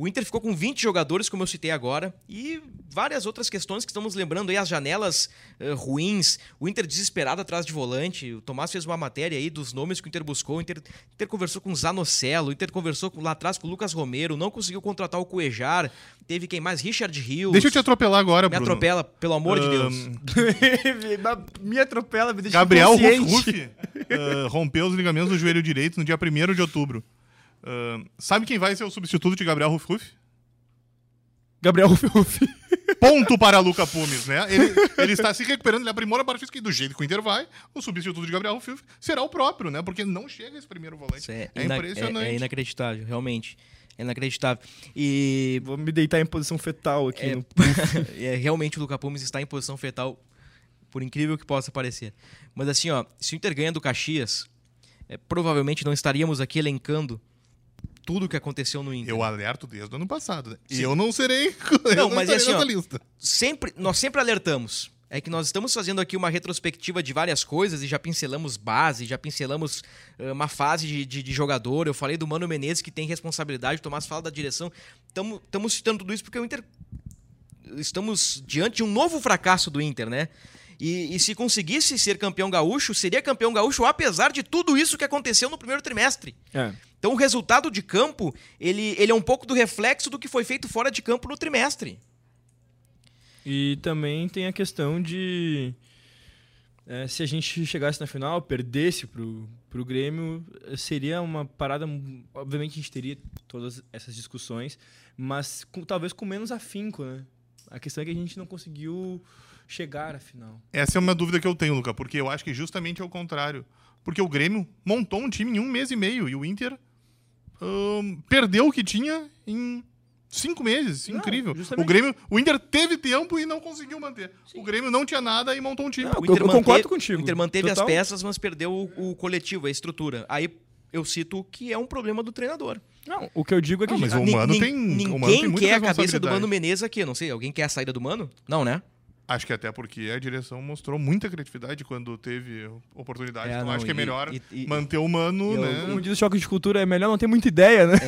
O Inter ficou com 20 jogadores, como eu citei agora, e várias outras questões que estamos lembrando aí, as janelas eh, ruins, o Inter desesperado atrás de volante. O Tomás fez uma matéria aí dos nomes que o Inter buscou. O Inter, o Inter conversou com o Zanocelo, o Inter conversou com- lá atrás com o Lucas Romero, não conseguiu contratar o Cuejar. Teve quem mais? Richard Rios. Deixa eu te atropelar agora, Me Bruno. atropela, pelo amor de Deus. Me atropela, me deixa Gabriel inconsciente. Ruff uh, rompeu os ligamentos do joelho direito no dia 1 de outubro. Uh, sabe quem vai ser o substituto de Gabriel Ruff Ruff? Gabriel Ruff Ruff. Ponto para Luca Pumes, né? Ele, ele está se recuperando, ele aprimora a parte física e do jeito que o Inter vai, o substituto de Gabriel Ruff será o próprio, né? Porque não chega esse primeiro volante. Isso é, É, ina- impressionante. é- é inacreditável, realmente. É inacreditável. E Vou me deitar em posição fetal aqui. É, no- é, realmente o Luca Pumes está em posição fetal, por incrível que possa parecer. Mas assim, ó, se o Inter ganha do Caxias, é, provavelmente não estaríamos aqui elencando tudo o que aconteceu no Inter. Eu alerto desde o ano passado, né? E eu não serei. eu Não, mas estarei assim, ó, lista. sempre, nós sempre alertamos. É que nós estamos fazendo aqui uma retrospectiva de várias coisas e já pincelamos base, já pincelamos eh, uma fase de, de- de jogador. Eu falei do Mano Menezes que tem responsabilidade, o Tomás fala da direção. Estamos citando tudo isso porque o Inter. Estamos diante de um novo fracasso do Inter, né? E, e se conseguisse ser campeão gaúcho, seria campeão gaúcho apesar de tudo isso que aconteceu no primeiro trimestre. É. Então o resultado de campo, ele, ele é um pouco do reflexo do que foi feito fora de campo no trimestre. E também tem a questão de. é, se a gente chegasse na final, perdesse pro, pro Grêmio, seria uma parada. Obviamente a gente teria todas essas discussões, mas com- talvez com menos afinco, né? A questão é que a gente não conseguiu chegar à final. Essa é uma dúvida que eu tenho, Luca, porque eu acho que justamente é o contrário. Porque o Grêmio montou um time em um mês e meio e o Inter perdeu o que tinha em cinco meses. Não, Incrível. justamente. O Grêmio, o Inter teve tempo e não conseguiu manter. O Grêmio não tinha nada e montou um time. Não, O Eu- eu concordo contigo. O Inter manteve Total. as peças, mas perdeu o, o coletivo, a estrutura. Aí eu cito que é um problema do treinador. Não, o que eu digo é que. Não, a mas gente- o Nin- Mano nin- tem- o Ninguém Mano tem muita quer a cabeça do. Mano Menezes aqui. Não sei, alguém quer a saída do Mano? Não, né? Acho que até porque a direção mostrou muita criatividade quando teve oportunidade. É, então não, acho que é melhor e- e- manter o Mano, eu- né? Como diz o choque de cultura, é melhor não ter muita ideia, né?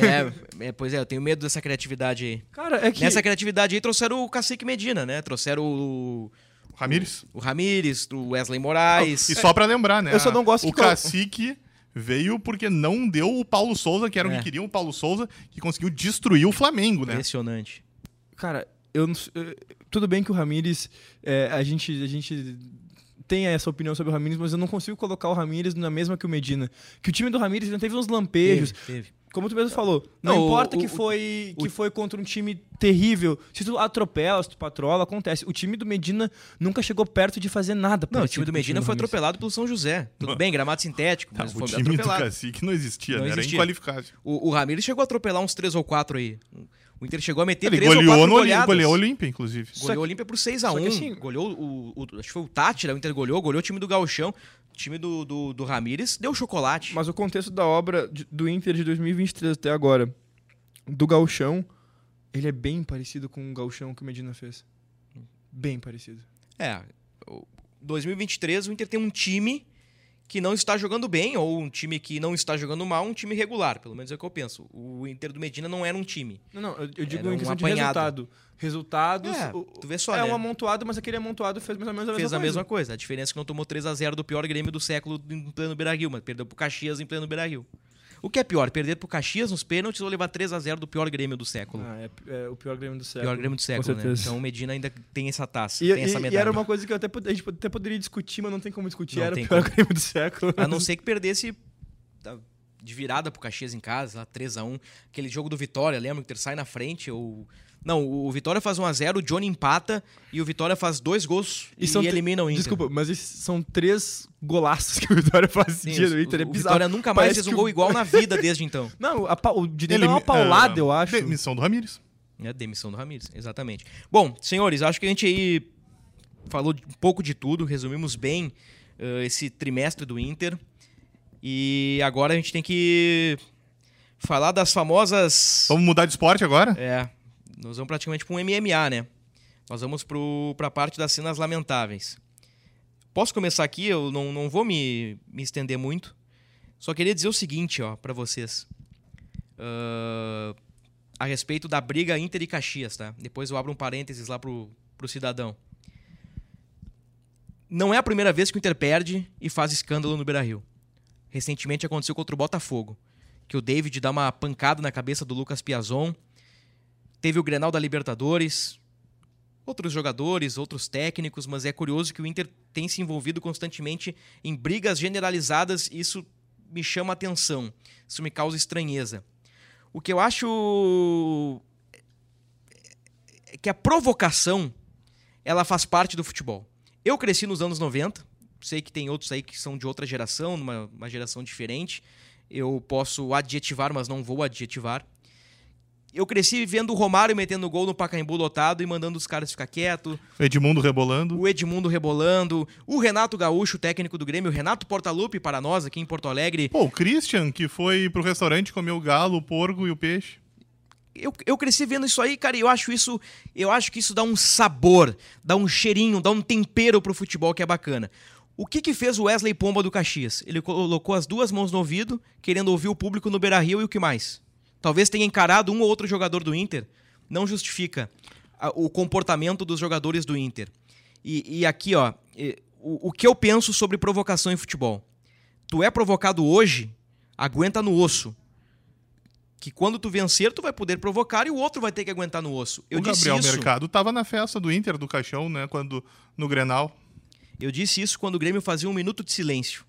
É, é, pois é, eu tenho medo dessa criatividade aí. Cara, é que. Nessa criatividade aí trouxeram o Cacique Medina, né? Trouxeram o, Ramires. o Ramires, o Wesley Moraes. E só pra lembrar, né? Eu só não gosto O que- Cacique veio porque não deu o Paulo Souza, que era o É. que queriam o Paulo Souza, que conseguiu destruir o Flamengo, né? Impressionante. Cara, eu eh, tudo bem que o Ramires, é, a gente a gente tem essa opinião sobre o Ramires, mas eu não consigo colocar o Ramires na mesma que o Medina. Que o time do Ramires teve uns lampejos. Teve, teve. Como tu mesmo falou, não, Não, importa o- que o- foi o- que foi contra um time terrível. Se tu atropela, se tu patrola, acontece. O time do Medina nunca chegou perto de fazer nada. Não, o time do Medina foi Ramires. atropelado pelo São José. Tudo bem, gramado sintético, mas o foi time do atropelado. Cacique não existia, Não né? Era existia. inqualificável. O, o Ramires chegou a atropelar uns 3 ou 4 aí. O Inter chegou a meter Ele 3 ou goleou 4 no Oli- goleadas. goleou o Olímpia, inclusive. Goleou o Olímpia por 6x1. só que assim- Goleou o, o- Acho que foi o Tátira, o Inter goleou, goleou o time do Gauchão. O time do, do, do Ramires deu chocolate. Mas o contexto da obra de- do Inter de 2023 até agora, do Gauchão, ele é bem parecido com o Gauchão que o Medina fez. Bem parecido. É. o 2023, o Inter tem um time que não está jogando bem, ou um time que não está jogando mal, um time regular, pelo menos é o que eu penso. O Inter do Medina não era um time. Não, não, eu, eu digo Era em um questão de apanhado. resultado. Resultados. É, o- tu vê só, é né? um amontoado, mas aquele amontoado fez mais ou menos a Fez mesma a coisa. mesma coisa. A diferença é que não tomou 3 a 0 do pior Grêmio do século em pleno Beira-Rio, mas perdeu pro Caxias em pleno Beira-Rio. O que é pior, perder pro Caxias nos pênaltis ou levar 3 a 0 do pior Grêmio do século? Ah, é, é o pior Grêmio do século. pior Grêmio do século, né? Então o Medina ainda tem essa taça, E, tem essa e- e medalha. era uma coisa que eu até, a gente até poderia discutir, mas não tem como discutir. Não era o pior como. Grêmio do século. A não ser que perdesse tá, de virada pro Caxias em casa, lá 3x1. Aquele jogo do Vitória, lembra que o Inter sai na frente? Ou... Não, o Vitória faz 1x0, o Johnny empata e o Vitória faz dois gols e, são tre- elimina o Inter. Desculpa, mas são três golaços que o Vitória faz esse Sim, dia do Inter. É o bizarro. Vitória nunca mais Parece fez um que o- gol igual na vida desde então. Não, a, o Diniz Ele- dá uma paulada, ah, eu acho. Demissão do Ramires. É, demissão do Ramires, exatamente. Bom, senhores, acho que a gente aí falou um pouco de tudo, resumimos bem eh, esse trimestre do Inter. E agora a gente tem que falar das famosas. Vamos mudar de esporte agora? É, nós vamos praticamente para um MMA, né? Nós vamos para a parte das cenas lamentáveis. Posso começar aqui? Eu não, não vou me, me estender muito. Só queria dizer o seguinte, ó, para vocês. Ah, a respeito da briga Inter e Caxias, tá? Depois eu abro um parênteses lá pro, pro cidadão. Não é a primeira vez que o Inter perde e faz escândalo no Beira-Rio. Recentemente aconteceu contra o Botafogo, que o David dá uma pancada na cabeça do Lucas Piazon. Teve o Grenal da Libertadores, outros jogadores, outros técnicos, mas é curioso que o Inter tem se envolvido constantemente em brigas generalizadas e isso me chama atenção, isso me causa estranheza. O que eu acho é que a provocação ela faz parte do futebol. Eu cresci nos anos 90, sei que tem outros aí que são de outra geração, numa uma geração diferente. Eu posso adjetivar, mas não vou adjetivar. Eu cresci vendo o Romário metendo gol no Pacaembu lotado e mandando os caras ficar quieto, Edmundo rebolando. o Edmundo rebolando, o Renato Gaúcho, técnico do Grêmio, o Renato Portaluppi para nós aqui em Porto Alegre. Pô, o Christian, que foi pro restaurante comer o galo, o porco e o peixe. Eu, eu cresci vendo isso aí, cara, e eu acho isso, eu acho que isso dá um sabor, dá um cheirinho, dá um tempero pro futebol que é bacana. O que que fez o Wesley Pomba do Caxias? Ele colocou as duas mãos no ouvido, querendo ouvir o público no Beira-Rio e o que mais? Talvez tenha encarado um ou outro jogador do Inter. Não justifica o comportamento dos jogadores do Inter. E, e aqui, ó, o, o que eu penso sobre provocação em futebol? Tu é provocado hoje, aguenta no osso. Que quando tu vencer, tu vai poder provocar e o outro vai ter que aguentar no osso. Eu o Gabriel isso. Mercado tava na festa do Inter do Caixão, né? Quando, no Grenal. Eu disse isso quando o Grêmio fazia um minuto de silêncio.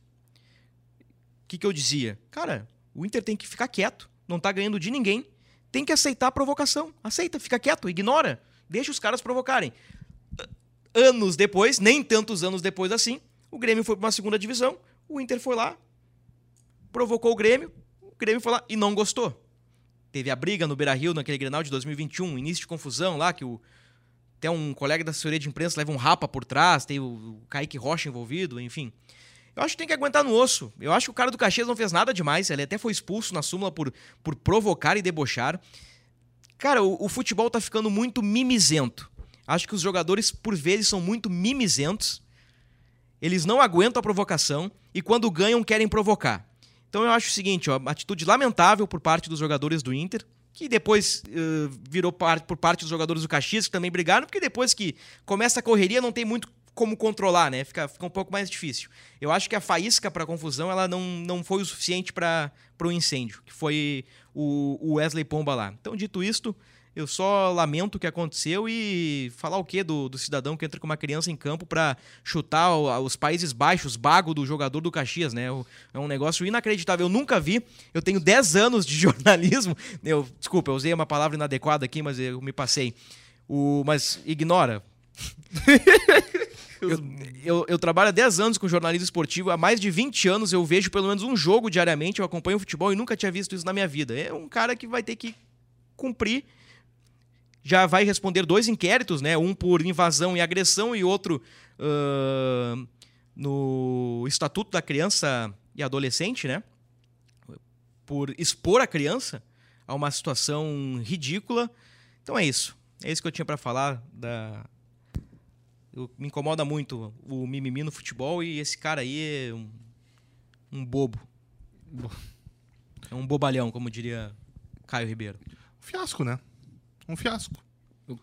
O que, que eu dizia? Cara, o Inter tem que ficar quieto, não tá ganhando de ninguém. Tem que aceitar a provocação. Aceita, fica quieto, ignora. Deixa os caras provocarem. Anos depois, nem tantos anos depois assim, o Grêmio foi para uma segunda divisão, o Inter foi lá, provocou o Grêmio, o Grêmio foi lá e não gostou. Teve a briga no Beira-Rio naquele Grenal de 2021, início de confusão lá, que o, até um colega da assessoria de imprensa leva um rapa por trás, tem o, o Kaique Rocha envolvido, enfim. Eu acho que tem que aguentar no osso. Eu acho que o cara do Caxias não fez nada demais. Ele até foi expulso na súmula por, por provocar e debochar. Cara, o, o futebol tá ficando muito mimizento. Acho que os jogadores, por vezes, são muito mimizentos. Eles não aguentam a provocação e, quando ganham, querem provocar. Então eu acho o seguinte, ó, atitude lamentável por parte dos jogadores do Inter, que depois eh, virou par- por parte dos jogadores do Caxias, que também brigaram, porque depois que começa a correria não tem muito como controlar, né? Fica, fica um pouco mais difícil. Eu acho que a faísca para confusão ela não, não foi o suficiente para o incêndio, que foi o, o Wesley Pomba lá. Então, dito isto, eu só lamento o que aconteceu e falar o quê do, do cidadão que entra com uma criança em campo para chutar os Países Baixos, bago do jogador do Caxias, né? É um negócio inacreditável. Eu nunca vi. Eu tenho 10 anos de jornalismo. Eu, desculpa, eu usei uma palavra inadequada aqui, mas eu me passei. O, mas ignora. Eu, eu, eu trabalho há 10 anos com jornalismo esportivo, há mais de 20 anos eu vejo pelo menos um jogo diariamente, eu acompanho futebol e nunca tinha visto isso na minha vida. É um cara que vai ter que cumprir. Já vai responder dois inquéritos, né? Um por invasão e agressão e outro ahn, no Estatuto da Criança e Adolescente, né? Por expor a criança a uma situação ridícula. Então é isso. É isso que eu tinha para falar da, eu- me incomoda muito o mimimi no futebol e esse cara aí é um- um bobo. É um bobalhão, como diria Caio Ribeiro. Fiasco, né? Um fiasco. O,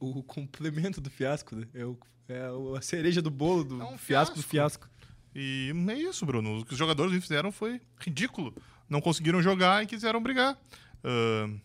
o- o complemento do fiasco, né? É, o- é a cereja do bolo do É um fiasco do fiasco. fiasco. E é isso, Bruno. O que os jogadores fizeram foi ridículo. Não conseguiram jogar e quiseram brigar. Ahn,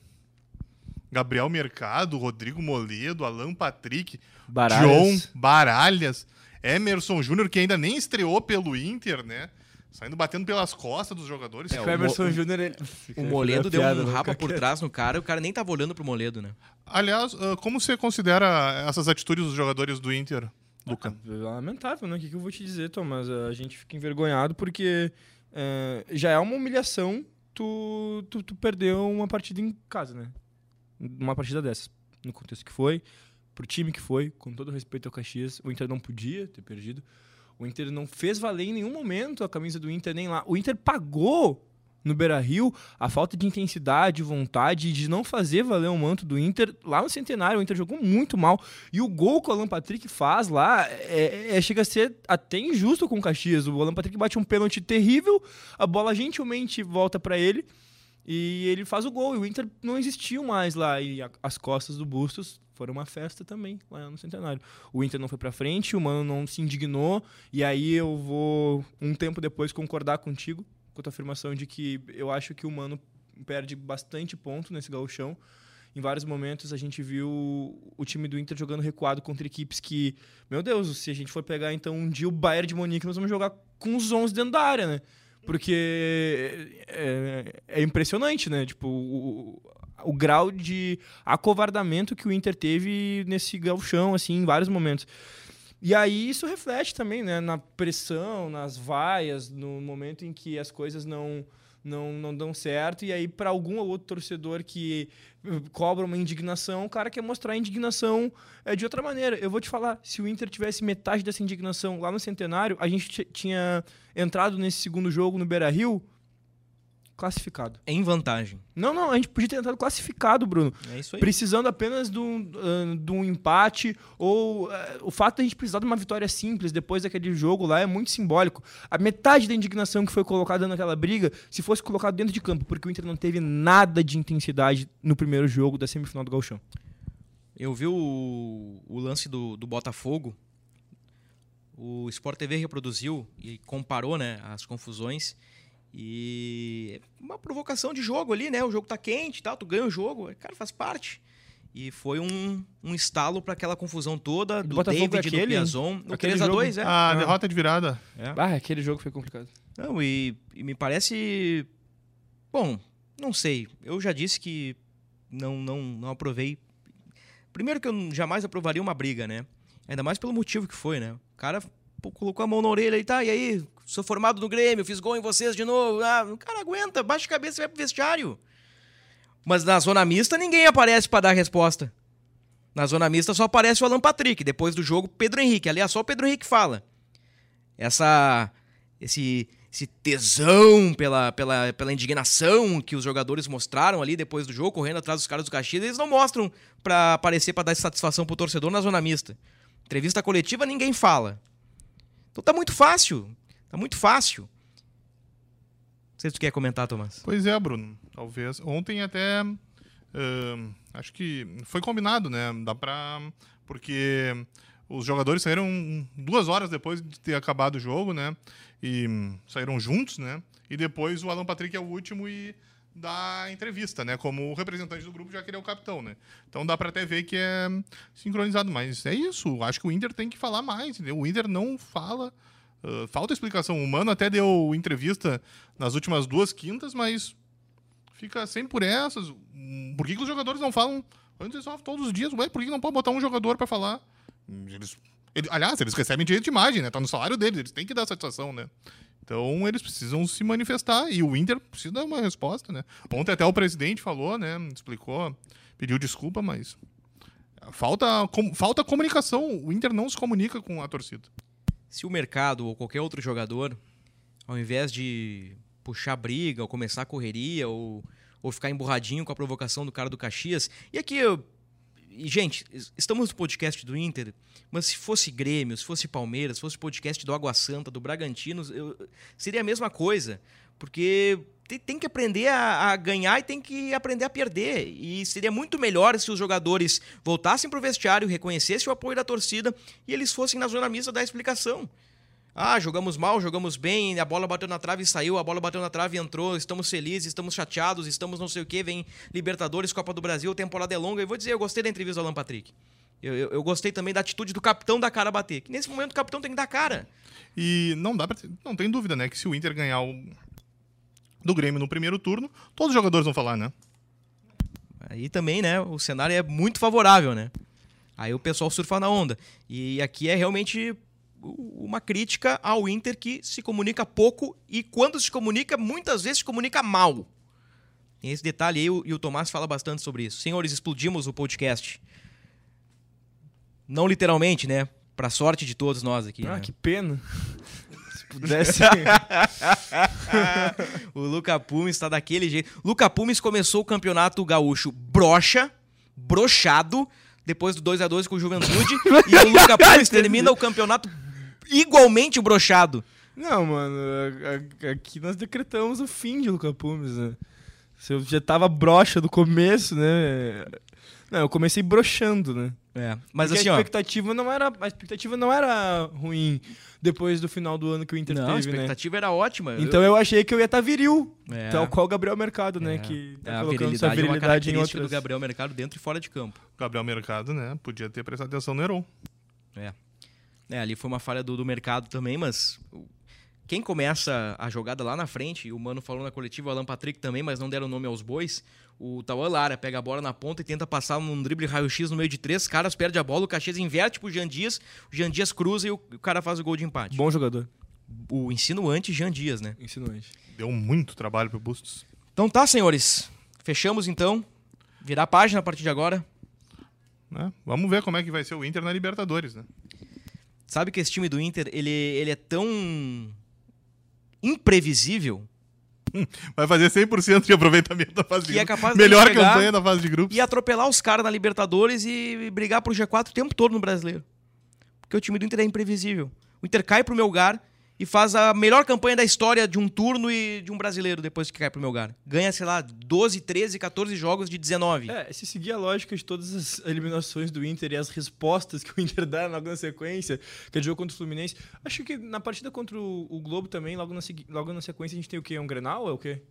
Gabriel Mercado, Rodrigo Moledo, Alan Patrick, Baralhas. John Baralhas, Emerson Júnior, que ainda nem estreou pelo Inter, né? Saindo batendo pelas costas dos jogadores. É, o o Emerson Júnior. ele- O Moledo deu um né? rapa por trás no cara e o cara nem tava olhando pro Moledo, né? Aliás, ah, como você considera essas atitudes dos jogadores do Inter, Luca? É lamentável, né? O que, que eu vou te dizer, Thomas? A gente fica envergonhado porque é, já é uma humilhação tu, tu, tu perder uma partida em casa, né? Uma partida dessas. No contexto que foi, pro time que foi, com todo respeito ao Caxias, o Inter não podia ter perdido. O Inter não fez valer em nenhum momento a camisa do Inter nem lá. O Inter pagou no Beira-Rio a falta de intensidade, vontade de não fazer valer o manto do Inter lá no Centenário. O Inter jogou muito mal. E o gol que o Alan Patrick faz lá é, é- chega a ser até injusto com o Caxias. O Alan Patrick bate um pênalti terrível, a bola gentilmente volta para ele e ele faz o gol. E o Inter não existiu mais lá. E a- as costas do Bustos foram uma festa também lá no Centenário. O Inter não foi pra frente, o Mano não se indignou. E aí eu vou, um tempo depois, concordar contigo com a tua afirmação de que eu acho que o Mano perde bastante ponto nesse gauchão. Em vários momentos a gente viu o time do Inter jogando recuado contra equipes que, meu Deus, se a gente for pegar então um dia o Bayern de Munique, nós vamos jogar com os 11 dentro da área, né? Porque é, é impressionante, né? Tipo, o, o grau de acovardamento que o Inter teve nesse gauchão, assim, em vários momentos. E aí isso reflete também, né, na pressão, nas vaias, no momento em que as coisas não não, não dão certo e aí para algum ou outro torcedor que eh, cobra uma indignação, o cara quer mostrar a indignação é, de outra maneira. Eu vou te falar, se o Inter tivesse metade dessa indignação lá no Centenário, a gente tinha entrado nesse segundo jogo no Beira-Rio classificado. Em vantagem. Não, não, a gente podia ter entrado classificado, Bruno É isso aí. precisando apenas de um, ah, de um empate ou ah, o fato de a gente precisar de uma vitória simples depois daquele jogo lá é muito simbólico. A metade da indignação que foi colocada naquela briga, se fosse colocado dentro de campo, porque o Inter não teve nada de intensidade no primeiro jogo da semifinal do Gauchão. Eu vi o, o lance do, do Botafogo. O Sport TV reproduziu e comparou né, as confusões. E uma provocação de jogo ali, né? O jogo tá quente e tal, tu ganha o jogo, cara, faz parte. E foi um, um estalo para aquela confusão toda do, Botafogo David é e do aquele, Piazon. O aquele 3x2, é. A Ah. derrota de virada. Ah, aquele jogo foi complicado. Não, e, e me parece. Bom, não sei. Eu já disse que não, não, não aprovei. Primeiro que eu jamais aprovaria uma briga, né? Ainda mais pelo motivo que foi, né? O cara pô, colocou a mão na orelha e tá, e aí? Sou formado no Grêmio, fiz gol em vocês de novo. Ah, o cara aguenta, baixa a cabeça e vai pro vestiário. Mas na zona mista ninguém aparece pra dar resposta. Na zona mista só aparece o Alan Patrick. Depois do jogo, Pedro Henrique. Aliás, só o Pedro Henrique fala. Essa. Esse, esse tesão pela, pela, pela indignação que os jogadores mostraram ali depois do jogo, correndo atrás dos caras do Caxias, eles não mostram pra aparecer pra dar satisfação pro torcedor na zona mista. Entrevista coletiva, ninguém fala. Então tá muito fácil. Tá muito fácil. Não sei se tu quer comentar, Tomás. Pois é, Bruno. Talvez. Ontem até. ahn, acho que foi combinado, né? Dá pra. Porque os jogadores saíram duas horas depois de ter acabado o jogo, né? E saíram juntos, né? E depois o Alan Patrick é o último e dá entrevista, né? Como representante do grupo, já que ele é o capitão, né? Então dá pra até ver que é sincronizado. Mas é isso. Acho que o Inter tem que falar mais, entendeu? O Inter não fala. Ah, falta explicação. O Mano até deu entrevista nas últimas duas quintas, mas fica sempre por essas. Por que, que os jogadores não falam antes todos os dias? Ué, por que não pode botar um jogador pra falar? Eles, ele- aliás, eles recebem direito de imagem, né? Tá no salário deles, eles têm que dar satisfação, né? Então eles precisam se manifestar e o Inter precisa dar uma resposta, né? Ontem até o presidente falou, né? Explicou, pediu desculpa, mas falta, com- falta comunicação. O Inter não se comunica com a torcida. Se o mercado ou qualquer outro jogador, ao invés de puxar briga ou começar a correria ou, ou ficar emburradinho com a provocação do cara do Caxias, e aqui eu, gente, estamos no podcast do Inter, mas se fosse Grêmio, se fosse Palmeiras, se fosse podcast do Água Santa, do Bragantino, eu, seria a mesma coisa. Porque tem, que aprender a, ganhar e tem que aprender a perder. E seria muito melhor se os jogadores voltassem para o vestiário, reconhecessem o apoio da torcida e eles fossem na zona mista dar explicação. Ah, jogamos mal, jogamos bem, a bola bateu na trave e saiu, a bola bateu na trave e entrou, estamos felizes, estamos chateados, estamos não sei o que, vem Libertadores, Copa do Brasil, temporada é longa. E vou dizer, eu gostei da entrevista do Alan Patrick. Eu, eu, eu, gostei também da atitude do capitão da cara bater. Que nesse momento o capitão tem que dar cara. E não dá pra. Não tem dúvida, né? Que se o Inter ganhar do Grêmio no primeiro turno, todos os jogadores vão falar, né? Aí também, né? O cenário é muito favorável, né? Aí o pessoal surfa na onda. E aqui é realmente uma crítica ao Inter que se comunica pouco e quando se comunica, muitas vezes se comunica mal. Tem esse detalhe aí e o Tomás fala bastante sobre isso. Senhores, explodimos o podcast. Não literalmente, né? Pra sorte de todos nós aqui. Ah, né? que pena. Se pudesse. o Luca Pumes está daquele jeito. Luca Pumes começou o campeonato gaúcho brocha, brochado, depois do 2 a 2 com o Juventude. e o Luca Pumes termina o campeonato igualmente brochado. Não, mano, aqui nós decretamos o fim de Luca Pumes, né? Se eu já tava brocha do começo, né? Não, eu comecei brochando, né? É, mas Porque assim, a ó. expectativa não era a expectativa não era ruim depois do final do ano que o Inter Não, a teve, né? expectativa era ótima. Então eu achei que eu ia estar viril. É. Tal qual o Gabriel Mercado, né? É. Que tá É, a colocando essa virilidade é uma virilidade em característica outras... do Gabriel Mercado dentro e fora de campo. Gabriel Mercado, né? Podia ter prestado atenção no Heron. É. É, ali foi uma falha do, do mercado também, mas quem começa a jogada lá na frente, e o Mano falou na coletiva, o Alan Patrick também, mas não deram nome aos bois, o Tauan Lara pega a bola na ponta e tenta passar num drible raio-x no meio de três caras, perde a bola, o Caxias inverte pro Jean Dias, o Jean Dias cruza e o, o cara faz o gol de empate. Bom jogador. O insinuante Jean Dias, né? Insinuante. Deu muito trabalho pro Bustos. Então tá, senhores. Fechamos então. Virar a página a partir de agora. Né? Vamos ver como é que vai ser o Inter na Libertadores, né? Sabe que esse time do Inter, ele, ele é tão imprevisível Vai fazer 100% de aproveitamento da fase de Que é grupos. de Melhor campanha da fase de grupos. e atropelar os caras na Libertadores e brigar pro G4 o tempo todo no brasileiro. Porque o time do Inter é imprevisível. O Inter cai pro meu lugar e faz a melhor campanha da história de um turno e de um brasileiro depois que cai pro meu lugar. Ganha, sei lá, 12, 13, 14 jogos de 19. É, se seguir a lógica de todas as eliminações do Inter e as respostas que o Inter dá logo na sequência, que é o jogo contra o Fluminense, acho que na partida contra o, Globo também, logo na, logo na sequência, a gente tem o quê? Um Grenal? É o quê?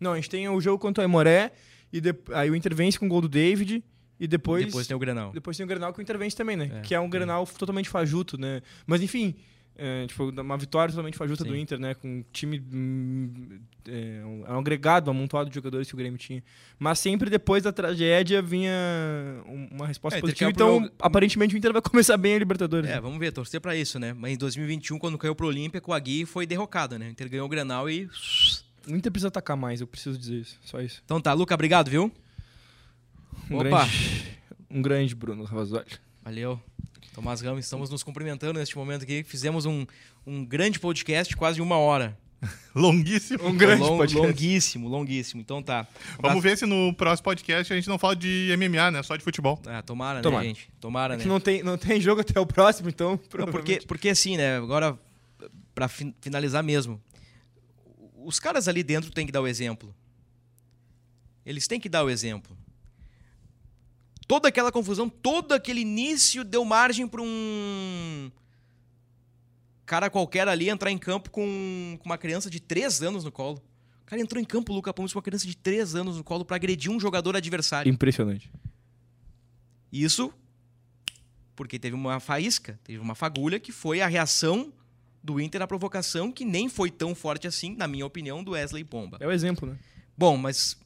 Não, a gente tem o jogo contra o Aimoré, e de- aí o Inter vence com o gol do David, e depois... Depois tem o Grenal. Depois tem o Grenal que o Inter vence também, né? É, que é um Grenal totalmente fajuto, né? Mas enfim, é, tipo, uma vitória totalmente fajuta do Sim. Inter, né? Com um time. hum, É, um, é um agregado, um amontoado de jogadores que o Grêmio tinha. Mas sempre depois da tragédia vinha um- uma resposta É, positiva. pro Então, meu- aparentemente, o Inter vai começar bem a Libertadores. É, né? vamos ver, torcer pra isso, né? Mas em 2021, quando caiu pro Olímpia, com a Gui foi derrocada, né? O Inter ganhou o Grenal e... O Inter precisa atacar mais, eu preciso dizer isso. Só isso. Então tá, Luca, obrigado, viu? Um Opa. grande. Um grande Bruno Ravazoli. Valeu. Tomás Ramos, estamos nos cumprimentando neste momento aqui. Fizemos um, um grande podcast, quase uma hora. Longuíssimo. Um grande Long- podcast. Longuíssimo, longuíssimo. Então tá. Vamos ver se no próximo podcast a gente não fala de MMA, né? Só de futebol. Ah, tomara, Tomara. né, gente? Tomara, É né? que não tem, não tem jogo até o próximo, então. Não, porque, porque assim, né? Agora, pra fin- finalizar mesmo. Os caras ali dentro têm que dar o exemplo. Eles têm que dar o exemplo. Toda aquela confusão, todo aquele início deu margem para um cara qualquer ali entrar em campo com, uma criança de 3 anos no colo. O cara entrou em campo, o Luca Pumes, com uma criança de 3 anos no colo para agredir um jogador adversário. Impressionante. Isso porque teve uma faísca, teve uma fagulha que foi a reação do Inter à provocação, que nem foi tão forte assim, na minha opinião, do Wesley Pomba. É o exemplo, né? Bom, mas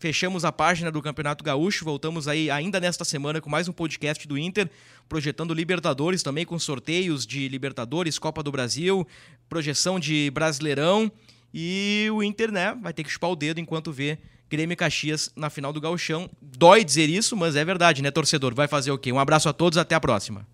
fechamos a página do Campeonato Gaúcho, voltamos aí ainda nesta semana com mais um podcast do Inter, projetando Libertadores também com sorteios de Libertadores, Copa do Brasil, projeção de Brasileirão e o Inter, né, vai ter que chupar o dedo enquanto vê Grêmio e Caxias na final do Gauchão. Dói dizer isso, mas é verdade, né, torcedor? Vai fazer o quê? Um abraço a todos, até a próxima.